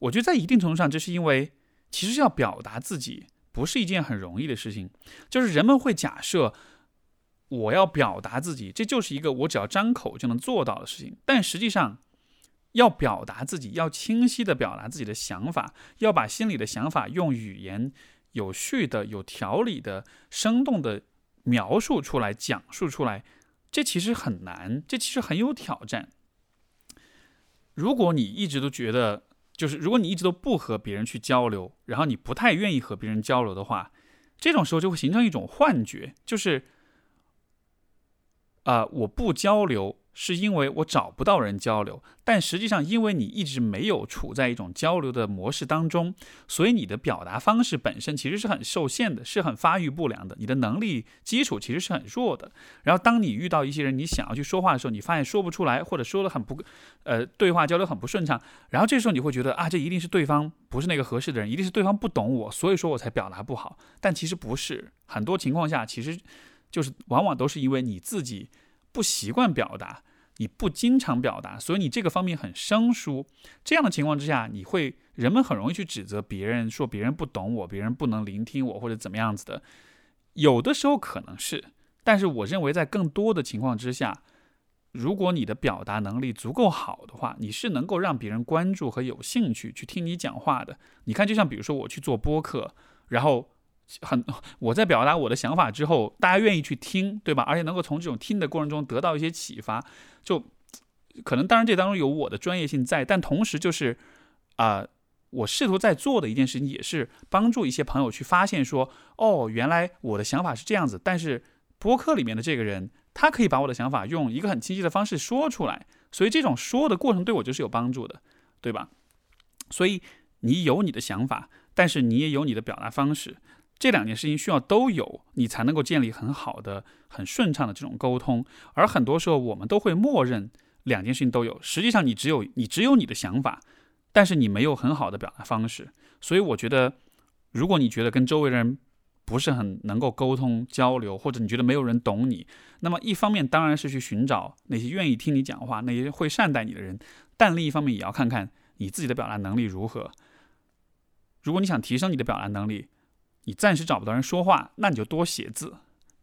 我觉得在一定程度上，这是因为其实要表达自己不是一件很容易的事情。就是人们会假设我要表达自己，这就是一个我只要张口就能做到的事情。但实际上，要表达自己，要清晰的表达自己的想法，要把心里的想法用语言有序的、有条理的、生动的描述出来、讲述出来，这其实很难，这其实很有挑战。如果你一直都觉得，就是如果你一直都不和别人去交流，然后你不太愿意和别人交流的话，这种时候就会形成一种幻觉，就是，啊，我不交流。是因为我找不到人交流，但实际上，因为你一直没有处在一种交流的模式当中，所以你的表达方式本身其实是很受限的，是很发育不良的。你的能力基础其实是很弱的。然后，当你遇到一些人，你想要去说话的时候，你发现说不出来，或者说的很不，呃，对话交流很不顺畅。然后这时候你会觉得啊，这一定是对方不是那个合适的人，一定是对方不懂我，所以说我才表达不好。但其实不是，很多情况下其实就是往往都是因为你自己。不习惯表达，你不经常表达，所以你这个方面很生疏。这样的情况之下，你会人们很容易去指责别人，说别人不懂我，别人不能聆听我，或者怎么样子的。有的时候可能是，但是我认为在更多的情况之下，如果你的表达能力足够好的话，你是能够让别人关注和有兴趣去听你讲话的。你看，就像比如说我去做播客，然后。很，我在表达我的想法之后，大家愿意去听，对吧？而且能够从这种听的过程中得到一些启发，就可能当然这当中有我的专业性在，但同时就是啊，我试图在做的一件事情也是帮助一些朋友去发现说，哦，原来我的想法是这样子，但是播客里面的这个人他可以把我的想法用一个很清晰的方式说出来，所以这种说的过程对我就是有帮助的，对吧？所以你有你的想法，但是你也有你的表达方式，这两件事情需要都有，你才能够建立很好的、很顺畅的这种沟通。而很多时候我们都会默认两件事情都有，实际上你只有你只有你的想法，但是你没有很好的表达方式。所以我觉得，如果你觉得跟周围人，不是很能够沟通交流，或者你觉得没有人懂你，那么一方面当然是去寻找那些愿意听你讲话、那些会善待你的人，但另一方面也要看看你自己的表达能力如何。如果你想提升你的表达能力，你暂时找不到人说话，那你就多写字，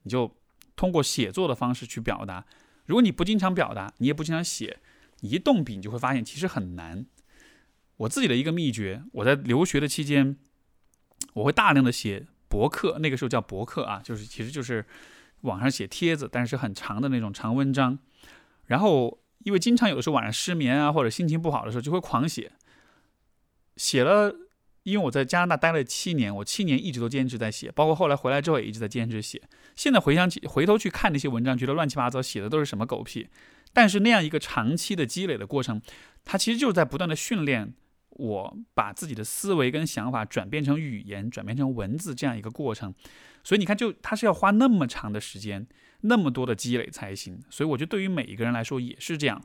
你就通过写作的方式去表达。如果你不经常表达，你也不经常写，你一动笔你就会发现其实很难。我自己的一个秘诀，我在留学的期间，我会大量的写。博客那个时候叫博客啊，就是其实就是网上写帖子，但是很长的那种长文章。然后因为经常有的时候晚上失眠啊，或者心情不好的时候，就会狂写。写了，因为我在加拿大待了七年，我七年一直都坚持在写，包括后来回来之后也一直在坚持写。现在回想起，回头去看那些文章，觉得乱七八糟，写的都是什么狗屁。但是那样一个长期的积累的过程，它其实就是在不断的训练。我把自己的思维跟想法转变成语言，转变成文字这样一个过程，所以你看，就它是要花那么长的时间，那么多的积累才行。所以我觉得对于每一个人来说也是这样，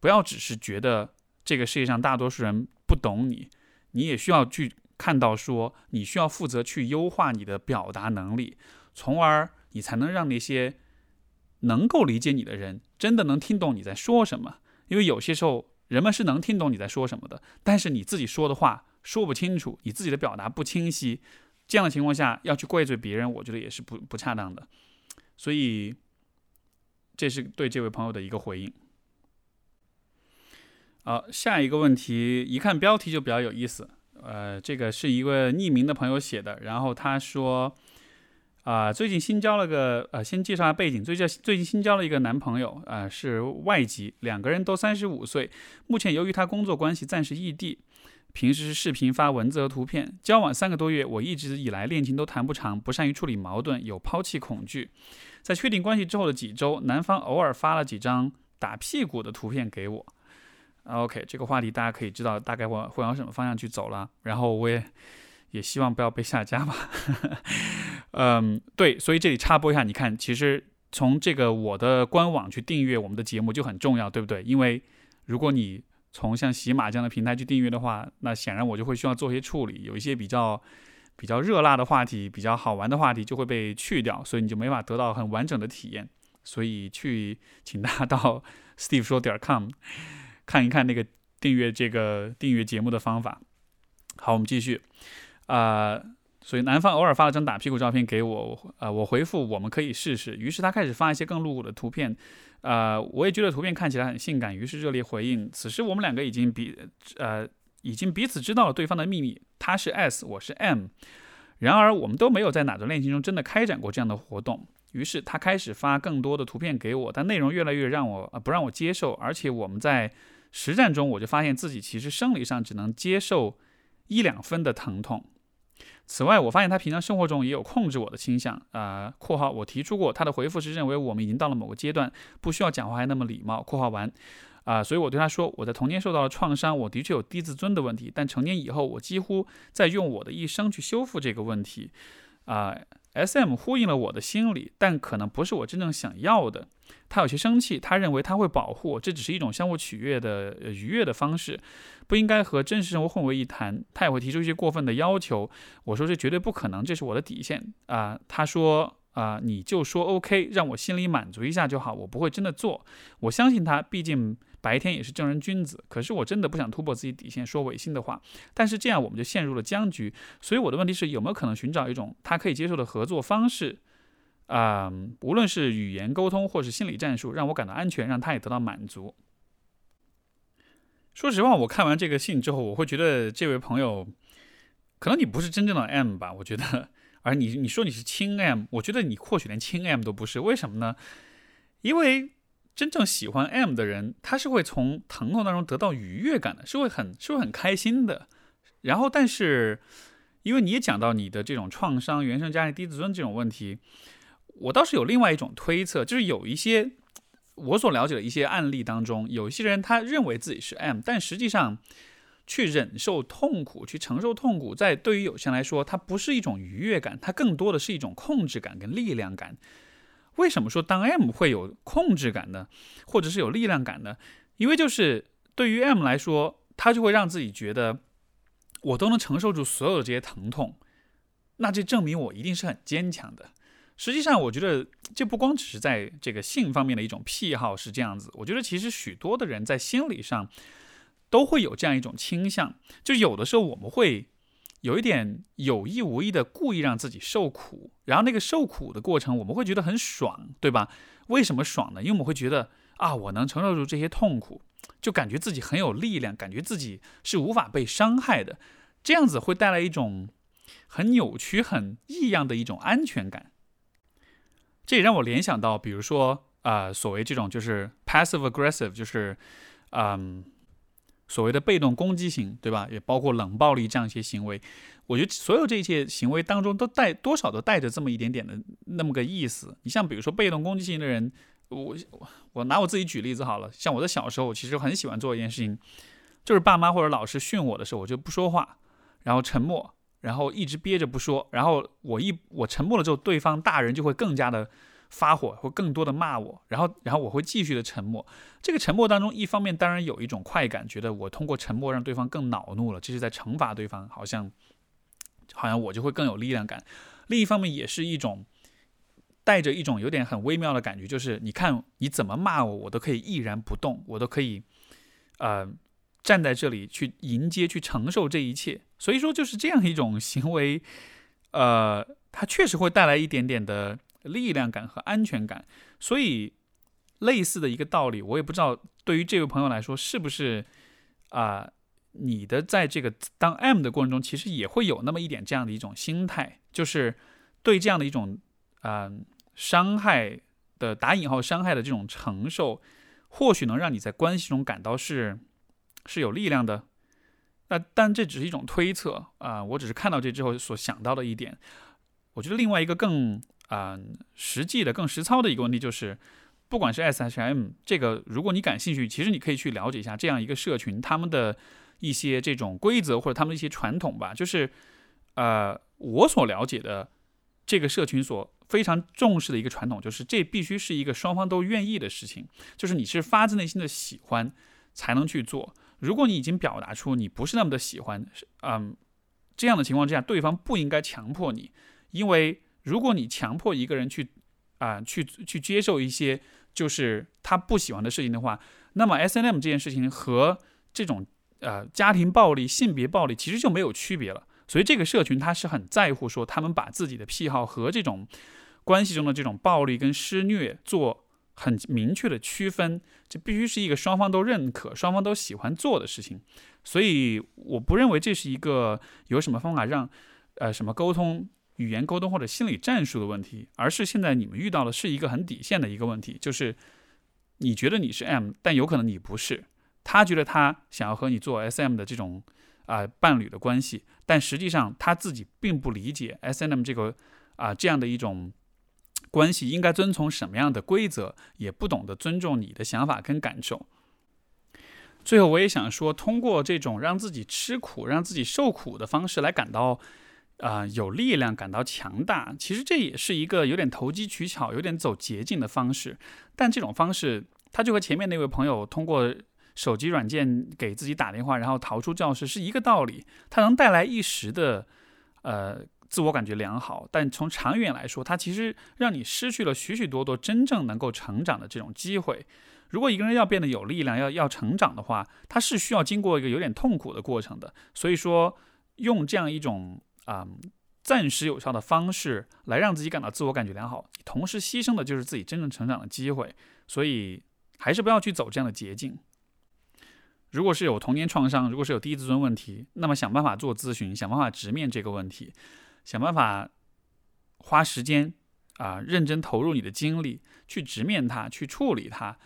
不要只是觉得这个世界上大多数人不懂你，你也需要去看到说，你需要负责去优化你的表达能力，从而你才能让那些能够理解你的人真的能听懂你在说什么。因为有些时候。人们是能听懂你在说什么的，但是你自己说的话说不清楚，你自己的表达不清晰，这样的情况下要去怪罪别人，我觉得也是不不恰当的。所以，这是对这位朋友的一个回应。好，下一个问题，一看标题就比较有意思。呃，这个是一个匿名的朋友写的，然后他说。啊，最近新交了个，呃，先介绍下背景。最近最近新交了一个男朋友，啊，是外籍，两个人都三十五岁。目前由于他工作关系暂时异地，平时视频发文字和图片。交往三个多月，我一直以来恋情都谈不长，不善于处理矛盾，有抛弃恐惧。在确定关系之后的几周，男方偶尔发了几张打屁股的图片给我。OK，这个话题大家可以知道大概会会往什么方向去走了。然后我也。也希望不要被下架吧。嗯，对，所以这里插播一下，你看，其实从这个我的官网去订阅我们的节目就很重要，对不对？因为如果你从像喜马这样的平台去订阅的话，那显然我就会需要做一些处理，有一些比较比较热辣的话题、比较好玩的话题就会被去掉，所以你就没法得到很完整的体验。所以去请大家到 steve 说点 com 看一看那个订阅这个订阅节目的方法。好，我们继续。啊，所以男方偶尔发了张打屁股照片给我，呃，我回复我们可以试试。于是他开始发一些更露骨的图片，呃，我也觉得图片看起来很性感，于是热烈回应。此时我们两个已经彼，呃，已经彼此知道了对方的秘密，他是 S，我是 M。然而我们都没有在哪段恋情中真的开展过这样的活动。于是他开始发更多的图片给我，但内容越来越让我，呃，不让我接受。而且我们在实战中，我就发现自己其实生理上只能接受一两分的疼痛。此外，我发现他平常生活中也有控制我的倾向啊。（括号我提出过，他的回复是认为我们已经到了某个阶段，不需要讲话还那么礼貌。）（括号完啊，所以我对他说，我在童年受到了创伤，我的确有低自尊的问题，但成年以后，我几乎在用我的一生去修复这个问题啊。） S.M 呼应了我的心理，但可能不是我真正想要的。他有些生气，他认为他会保护我，这只是一种相互取悦的愉悦的方式，不应该和真实生活混为一谈。他也会提出一些过分的要求，我说这绝对不可能，这是我的底线啊。他说啊，你就说 OK，让我心里满足一下就好，我不会真的做。我相信他，毕竟。白天也是正人君子，可是我真的不想突破自己底线说违心的话，但是这样我们就陷入了僵局。所以我的问题是有没有可能寻找一种他可以接受的合作方式？啊，无论是语言沟通或是心理战术，让我感到安全，让他也得到满足。说实话，我看完这个信之后，我会觉得这位朋友可能你不是真正的 M 吧？我觉得，而你你说你是轻 M，我觉得你或许连轻 M 都不是。为什么呢？因为。真正喜欢 M 的人，他是会从疼痛当中得到愉悦感的，是会很是会很开心的。然后，但是因为你也讲到你的这种创伤、原生家庭低自尊这种问题，我倒是有另外一种推测，就是有一些我所了解的一些案例当中，有一些人他认为自己是 M，但实际上去忍受痛苦、去承受痛苦，在对于有些人来说，它不是一种愉悦感，它更多的是一种控制感跟力量感。为什么说当 M 会有控制感呢？或者是有力量感呢？因为就是对于 M 来说，他就会让自己觉得我都能承受住所有的这些疼痛，那这证明我一定是很坚强的。实际上，我觉得这不光只是在这个性方面的一种癖好是这样子。我觉得其实许多的人在心理上都会有这样一种倾向，就有的时候我们会有一点有意无意的故意让自己受苦，然后那个受苦的过程我们会觉得很爽，对吧？为什么爽呢？因为我们会觉得啊，我能承受住这些痛苦，就感觉自己很有力量，感觉自己是无法被伤害的，这样子会带来一种很扭曲、很异样的一种安全感。这也让我联想到，比如说，啊，所谓这种就是 passive aggressive，就是，嗯，所谓的被动攻击型，对吧？也包括冷暴力这样一些行为。我觉得所有这些行为当中，都带多少都带着这么一点点的那么个意思。你像比如说被动攻击型的人，我我拿我自己举例子好了。像我在小时候，我其实很喜欢做一件事情，就是爸妈或者老师训我的时候，我就不说话，然后沉默。然后一直憋着不说，然后我一我沉默了之后，对方大人就会更加的发火，会更多的骂我，然后然后我会继续的沉默。这个沉默当中，一方面当然有一种快感，觉得我通过沉默让对方更恼怒了，这是在惩罚对方，好像好像我就会更有力量感。另一方面也是一种带着一种有点很微妙的感觉，就是你看你怎么骂我，我都可以毅然不动，我都可以呃。站在这里去迎接、去承受这一切，所以说就是这样一种行为，呃，它确实会带来一点点的力量感和安全感。所以类似的一个道理，我也不知道对于这位朋友来说是不是啊，你的在这个当 M 的过程中，其实也会有那么一点这样的一种心态，就是对这样的一种啊伤害的打引号伤害的这种承受，或许能让你在关系中感到是。是有力量的，那但这只是一种推测啊，我只是看到这之后所想到的一点。我觉得另外一个更啊实际的、更实操的一个问题就是，不管是 S H M 这个，如果你感兴趣，其实你可以去了解一下这样一个社群，他们的一些这种规则或者他们的一些传统吧。就是呃，我所了解的这个社群所非常重视的一个传统，就是这必须是一个双方都愿意的事情，就是你是发自内心的喜欢才能去做。如果你已经表达出你不是那么的喜欢，嗯，这样的情况之下，对方不应该强迫你，因为如果你强迫一个人去，啊，去去接受一些就是他不喜欢的事情的话，那么 S N M 这件事情和这种呃家庭暴力、性别暴力其实就没有区别了。所以这个社群他是很在乎说，他们把自己的癖好和这种关系中的这种暴力跟施虐做。很明确的区分，这必须是一个双方都认可、双方都喜欢做的事情，所以我不认为这是一个有什么方法让，呃，什么沟通、语言沟通或者心理战术的问题，而是现在你们遇到的是一个很底线的一个问题，就是你觉得你是 M，但有可能你不是，他觉得他想要和你做 SM 的这种啊伴侣的关系，但实际上他自己并不理解 SM 这个啊这样的一种。关系应该遵从什么样的规则，也不懂得尊重你的想法跟感受。最后，我也想说，通过这种让自己吃苦、让自己受苦的方式来感到啊有力量、感到强大，其实这也是一个有点投机取巧、有点走捷径的方式。但这种方式，它就和前面那位朋友通过手机软件给自己打电话，然后逃出教室是一个道理。它能带来一时的呃。自我感觉良好，但从长远来说，它其实让你失去了许许多多真正能够成长的这种机会。如果一个人要变得有力量，要要成长的话，他是需要经过一个有点痛苦的过程的。所以说，用这样一种啊暂时有效的方式来让自己感到自我感觉良好，同时牺牲的就是自己真正成长的机会。所以，还是不要去走这样的捷径。如果是有童年创伤，如果是有低自尊问题，那么想办法做咨询，想办法直面这个问题。想办法花时间啊，认真投入你的精力去直面它，去处理它，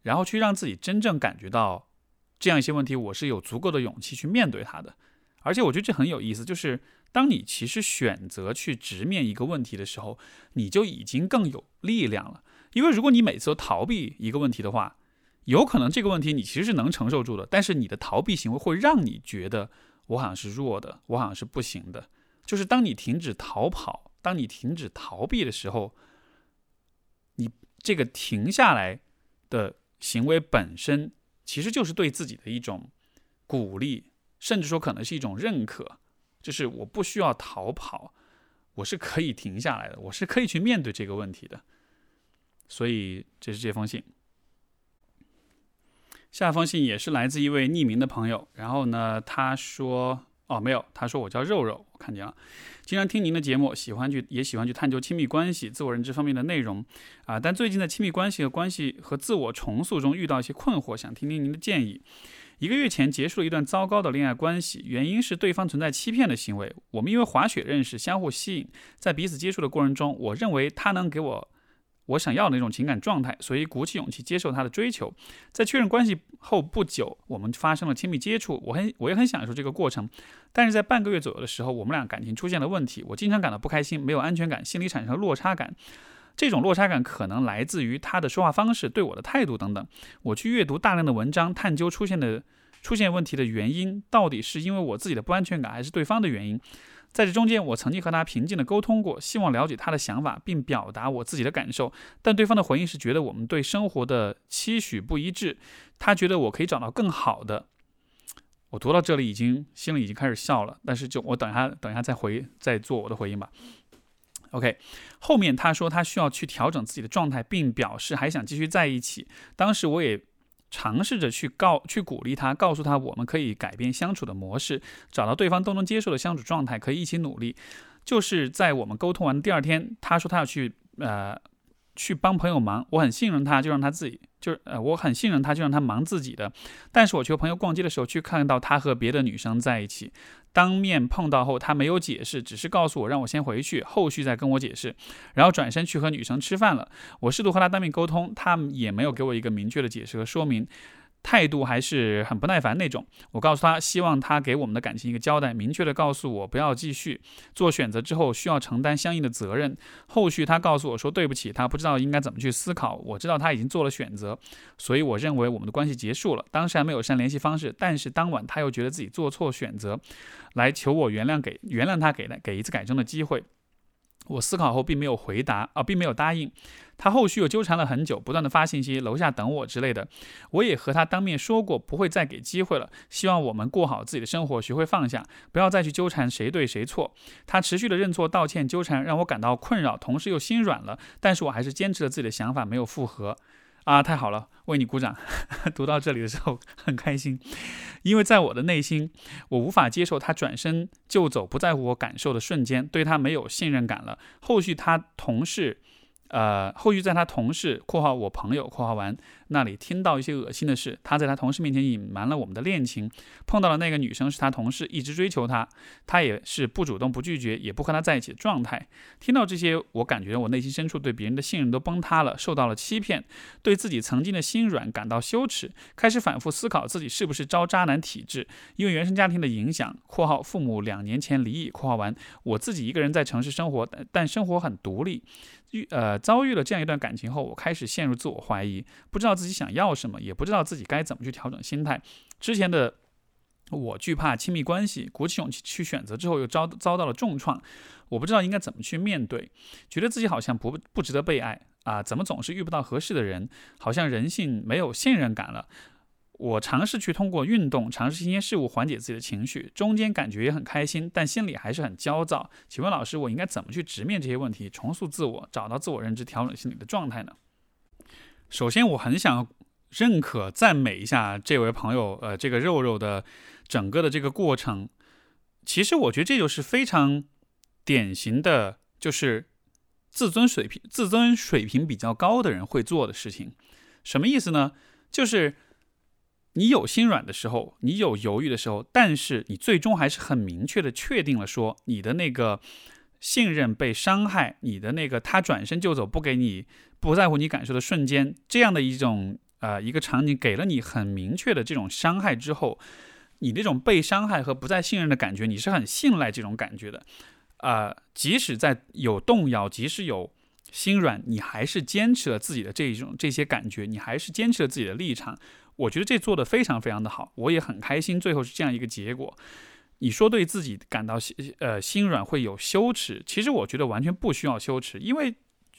然后去让自己真正感觉到这样一些问题，我是有足够的勇气去面对它的。而且我觉得这很有意思，就是当你其实选择去直面一个问题的时候，你就已经更有力量了。因为如果你每次都逃避一个问题的话，有可能这个问题你其实是能承受住的，但是你的逃避行为会让你觉得我好像是弱的，我好像是不行的。就是当你停止逃跑，当你停止逃避的时候，你这个停下来的行为本身，其实就是对自己的一种鼓励，甚至说可能是一种认可。就是我不需要逃跑，我是可以停下来的，我是可以去面对这个问题的。所以这是这封信。下封信也是来自一位匿名的朋友，然后呢，他说：“哦，没有，他说我叫肉肉，我看见了，经常听您的节目，喜欢去也喜欢去探究亲密关系、自我认知方面的内容啊。但最近在亲密关系和关系和自我重塑中遇到一些困惑，想听听您的建议。”一个月前结束了一段糟糕的恋爱关系，原因是对方存在欺骗的行为。我们因为滑雪认识，相互吸引，在彼此接触的过程中，我认为他能给我我想要的那种情感状态，所以鼓起勇气接受他的追求。在确认关系后不久，我们发生了亲密接触，我很我也很享受这个过程。但是在半个月左右的时候，我们俩感情出现了问题，我经常感到不开心，没有安全感，心里产生落差感。这种落差感可能来自于他的说话方式、对我的态度等等。我去阅读大量的文章，探究出现的出现问题的原因，到底是因为我自己的不安全感，还是对方的原因？在这中间，我曾经和他平静的沟通过，希望了解他的想法，并表达我自己的感受。但对方的回应是觉得我们对生活的期许不一致，他觉得我可以找到更好的。我读到这里已经心里已经开始笑了，但是就我等一下等一下再回再做我的回应吧。OK，后面他说他需要去调整自己的状态，并表示还想继续在一起。当时我也尝试着去告去鼓励他，告诉他我们可以改变相处的模式，找到对方都能接受的相处状态，可以一起努力。就是在我们沟通完第二天，他说他要去呃去帮朋友忙，我很信任他，就让他自己就是呃我很信任他，就让他忙自己的。但是我去和朋友逛街的时候，去看到他和别的女生在一起。当面碰到后，他没有解释，只是告诉我让我先回去，后续再跟我解释。然后转身去和女生吃饭了。我试图和他当面沟通，他也没有给我一个明确的解释和说明。态度还是很不耐烦那种。我告诉他，希望他给我们的感情一个交代，明确的告诉我不要继续做选择之后需要承担相应的责任。后续他告诉我说对不起，他不知道应该怎么去思考。我知道他已经做了选择，所以我认为我们的关系结束了。当时还没有删联系方式，但是当晚他又觉得自己做错选择，来求我原谅，给原谅他给的给一次改正的机会。我思考后并没有回答啊，并没有答应。他后续又纠缠了很久，不断的发信息，楼下等我之类的。我也和他当面说过，不会再给机会了。希望我们过好自己的生活，学会放下，不要再去纠缠谁对谁错。他持续的认错、道歉、纠缠，让我感到困扰，同时又心软了。但是我还是坚持了自己的想法，没有复合。啊，太好了，为你鼓掌。读到这里的时候很开心，因为在我的内心，我无法接受他转身就走，不在乎我感受的瞬间，对他没有信任感了。后续他同事。呃，后续在他同事（括号我朋友）（括号完）那里听到一些恶心的事，他在他同事面前隐瞒了我们的恋情，碰到了那个女生是他同事，一直追求他，他也是不主动、不拒绝，也不和他在一起的状态。听到这些，我感觉我内心深处对别人的信任都崩塌了，受到了欺骗，对自己曾经的心软感到羞耻，开始反复思考自己是不是招渣男体质，因为原生家庭的影响（括号父母两年前离异）（括号完）我自己一个人在城市生活，但但生活很独立。遇呃遭遇了这样一段感情后，我开始陷入自我怀疑，不知道自己想要什么，也不知道自己该怎么去调整心态。之前的我惧怕亲密关系，鼓起勇气去选择之后，又遭遭到了重创。我不知道应该怎么去面对，觉得自己好像不不值得被爱啊，怎么总是遇不到合适的人，好像人性没有信任感了。我尝试去通过运动，尝试新鲜事物缓解自己的情绪，中间感觉也很开心，但心里还是很焦躁。请问老师，我应该怎么去直面这些问题，重塑自我，找到自我认知，调整心理的状态呢？首先，我很想认可、赞美一下这位朋友，呃，这个肉肉的整个的这个过程。其实，我觉得这就是非常典型的，就是自尊水平、自尊水平比较高的人会做的事情。什么意思呢？就是。你有心软的时候，你有犹豫的时候，但是你最终还是很明确的确定了，说你的那个信任被伤害，你的那个他转身就走，不给你不在乎你感受的瞬间，这样的一种呃一个场景，给了你很明确的这种伤害之后，你那种被伤害和不再信任的感觉，你是很信赖这种感觉的，啊，即使在有动摇，即使有心软，你还是坚持了自己的这一种这些感觉，你还是坚持了自己的立场。我觉得这做的非常非常的好，我也很开心，最后是这样一个结果。你说对自己感到心呃心软会有羞耻，其实我觉得完全不需要羞耻，因为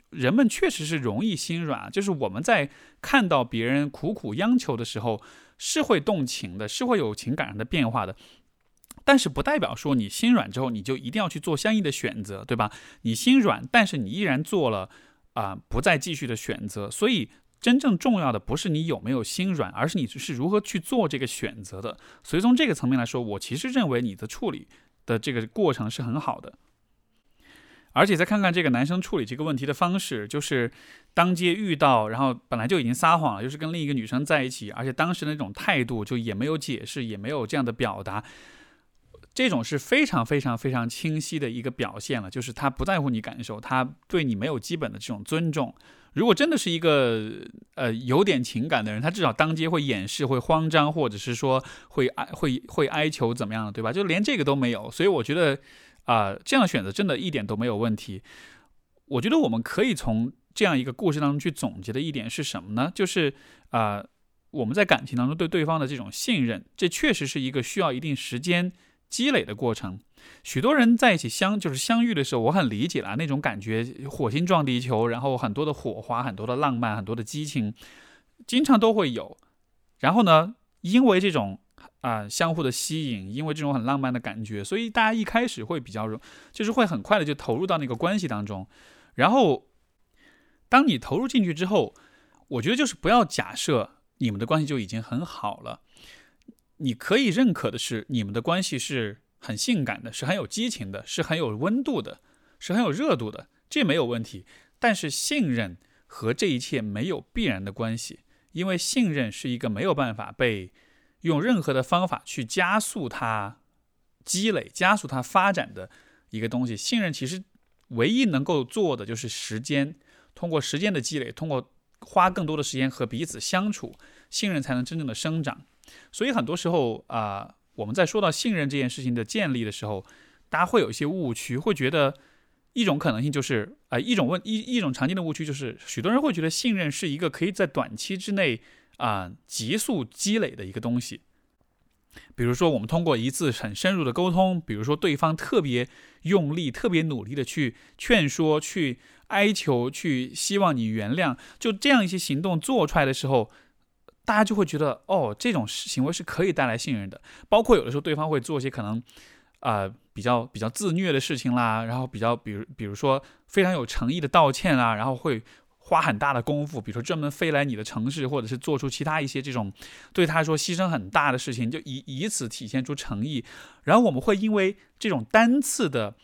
人们确实是容易心软，就是我们在看到别人苦苦央求的时候是会动情的，是会有情感上的变化的，但是不代表说你心软之后你就一定要去做相应的选择，对吧？你心软，但是你依然做了啊不再继续的选择，所以。真正重要的不是你有没有心软，而是你是如何去做这个选择的。所以从这个层面来说，我其实认为你的处理的这个过程是很好的。而且再看看这个男生处理这个问题的方式，就是当街遇到，然后本来就已经撒谎了，又是跟另一个女生在一起，而且当时那种态度就也没有解释，也没有这样的表达，这种是非常非常非常清晰的一个表现了，就是他不在乎你感受，他对你没有基本的这种尊重。如果真的是一个呃有点情感的人，他至少当街会掩饰、会慌张，或者是说会哀、会会哀求怎么样，对吧？就连这个都没有，所以我觉得啊，这样的选择真的一点都没有问题。我觉得我们可以从这样一个故事当中去总结的一点是什么呢？就是啊，我们在感情当中对对方的这种信任，这确实是一个需要一定时间积累的过程。许多人在一起相就是相遇的时候，我很理解了那种感觉，火星撞地球，然后很多的火花，很多的浪漫，很多的激情，经常都会有。然后呢，因为这种啊相互的吸引，因为这种很浪漫的感觉，所以大家一开始会比较容，就是会很快的就投入到那个关系当中。然后，当你投入进去之后，我觉得就是不要假设你们的关系就已经很好了。你可以认可的是，你们的关系是。很性感的，是很有激情的，是很有温度的，是很有热度的，这没有问题。但是信任和这一切没有必然的关系，因为信任是一个没有办法被用任何的方法去加速它积累、加速它发展的一个东西。信任其实唯一能够做的就是时间，通过时间的积累，通过花更多的时间和彼此相处，信任才能真正的生长。所以很多时候啊。我们在说到信任这件事情的建立的时候，大家会有一些误区，会觉得一种可能性就是，啊，一种问一一种常见的误区就是，许多人会觉得信任是一个可以在短期之内啊急速积累的一个东西。比如说，我们通过一次很深入的沟通，比如说对方特别用力、特别努力的去劝说、去哀求、去希望你原谅，就这样一些行动做出来的时候。大家就会觉得，哦，这种行为是可以带来信任的。包括有的时候，对方会做一些可能，啊，比较比较自虐的事情啦，然后比较，比如比如说非常有诚意的道歉啊，然后会花很大的功夫，比如说专门飞来你的城市，或者是做出其他一些这种对他说牺牲很大的事情，就以以此体现出诚意。然后我们会因为这种单次的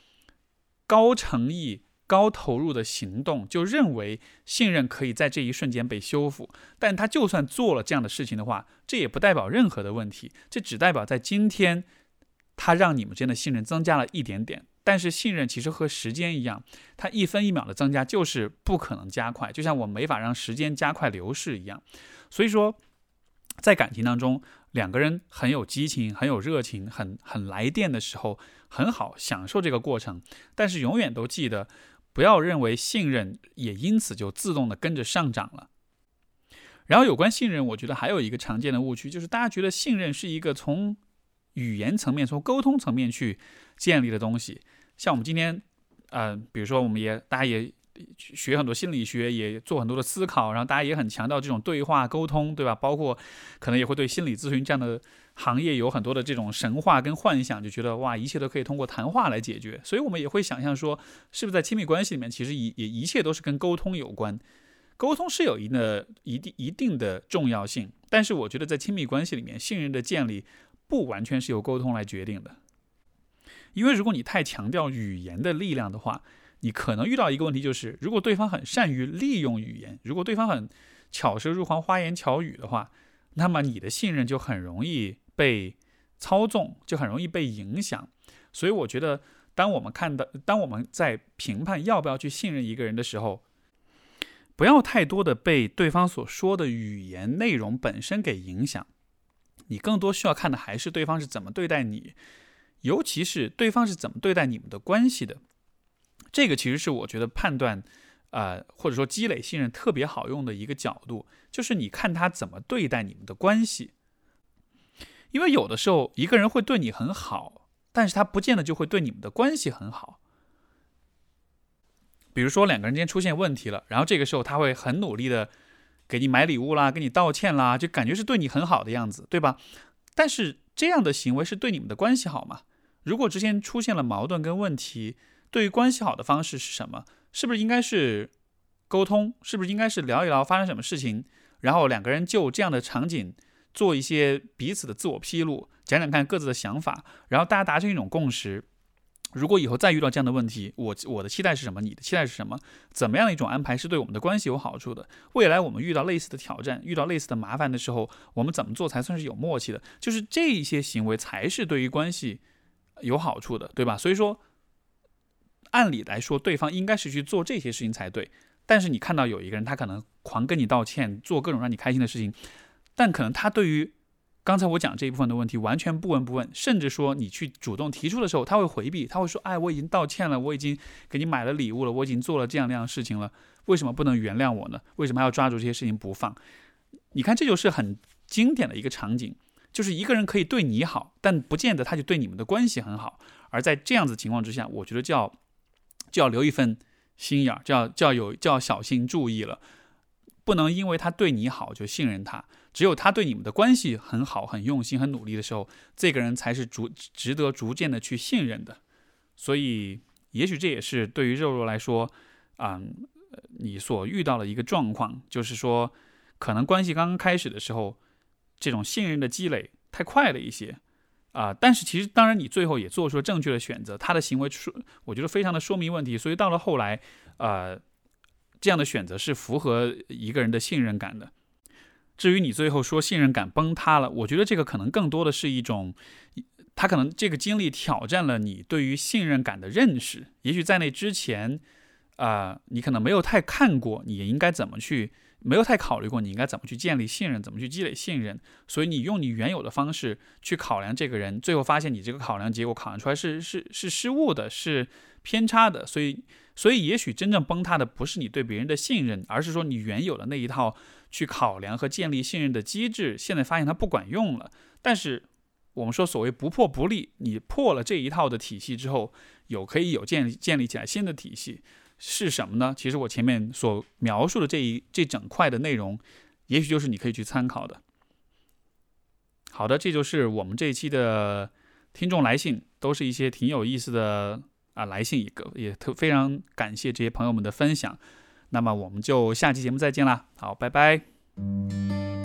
高诚意。高投入的行动，就认为信任可以在这一瞬间被修复。但他就算做了这样的事情的话，这也不代表任何的问题。这只代表在今天，他让你们之间的信任增加了一点点。但是信任其实和时间一样，它一分一秒的增加就是不可能加快，就像我没法让时间加快流逝一样。所以说，在感情当中，两个人很有激情、很有热情、很很来电的时候，很好享受这个过程。但是永远都记得。不要认为信任也因此就自动的跟着上涨了。然后有关信任，我觉得还有一个常见的误区，就是大家觉得信任是一个从语言层面、从沟通层面去建立的东西。像我们今天，呃，比如说我们也大家也学很多心理学，也做很多的思考，然后大家也很强调这种对话沟通，对吧？包括可能也会对心理咨询这样的。行业有很多的这种神话跟幻想，就觉得哇，一切都可以通过谈话来解决，所以我们也会想象说，是不是在亲密关系里面，其实一也一切都是跟沟通有关。沟通是有一定的一定一定的重要性，但是我觉得在亲密关系里面，信任的建立不完全是由沟通来决定的。因为如果你太强调语言的力量的话，你可能遇到一个问题，就是如果对方很善于利用语言，如果对方很巧舌如簧、花言巧语的话，那么你的信任就很容易。被操纵就很容易被影响，所以我觉得，当我们看到，当我们在评判要不要去信任一个人的时候，不要太多的被对方所说的语言内容本身给影响。你更多需要看的还是对方是怎么对待你，尤其是对方是怎么对待你们的关系的。这个其实是我觉得判断，呃，或者说积累信任特别好用的一个角度，就是你看他怎么对待你们的关系。因为有的时候一个人会对你很好，但是他不见得就会对你们的关系很好。比如说两个人之间出现问题了，然后这个时候他会很努力的给你买礼物啦，给你道歉啦，就感觉是对你很好的样子，对吧？但是这样的行为是对你们的关系好吗？如果之间出现了矛盾跟问题，对于关系好的方式是什么？是不是应该是沟通？是不是应该是聊一聊发生什么事情？然后两个人就这样的场景。做一些彼此的自我披露，讲讲看各自的想法，然后大家达成一种共识。如果以后再遇到这样的问题，我我的期待是什么？你的期待是什么？怎么样的一种安排是对我们的关系有好处的？未来我们遇到类似的挑战，遇到类似的麻烦的时候，我们怎么做才算是有默契的？就是这一些行为才是对于关系有好处的，对吧？所以说，按理来说，对方应该是去做这些事情才对。但是你看到有一个人，他可能狂跟你道歉，做各种让你开心的事情。但可能他对于刚才我讲这一部分的问题完全不闻不问，甚至说你去主动提出的时候，他会回避，他会说：“哎，我已经道歉了，我已经给你买了礼物了，我已经做了这样那样的事情了，为什么不能原谅我呢？为什么还要抓住这些事情不放？”你看，这就是很经典的一个场景，就是一个人可以对你好，但不见得他就对你们的关系很好。而在这样子情况之下，我觉得就要就要留一份心眼儿，就要就要有就要小心注意了，不能因为他对你好就信任他。只有他对你们的关系很好、很用心、很努力的时候，这个人才是逐值得逐渐的去信任的。所以，也许这也是对于肉肉来说，啊，你所遇到的一个状况，就是说，可能关系刚刚开始的时候，这种信任的积累太快了一些，啊，但是其实当然你最后也做出了正确的选择，他的行为说，我觉得非常的说明问题。所以到了后来，呃，这样的选择是符合一个人的信任感的。至于你最后说信任感崩塌了，我觉得这个可能更多的是一种，他可能这个经历挑战了你对于信任感的认识。也许在那之前，啊，你可能没有太看过你应该怎么去，没有太考虑过你应该怎么去建立信任，怎么去积累信任。所以你用你原有的方式去考量这个人，最后发现你这个考量结果考量出来是是是失误的，是偏差的。所以，所以也许真正崩塌的不是你对别人的信任，而是说你原有的那一套。去考量和建立信任的机制，现在发现它不管用了。但是我们说所谓不破不立，你破了这一套的体系之后，有可以有建立建立起来新的体系是什么呢？其实我前面所描述的这一这整块的内容，也许就是你可以去参考的。好的，这就是我们这一期的听众来信，都是一些挺有意思的啊来信，一个也特非常感谢这些朋友们的分享。那么我们就下期节目再见啦，好，拜拜。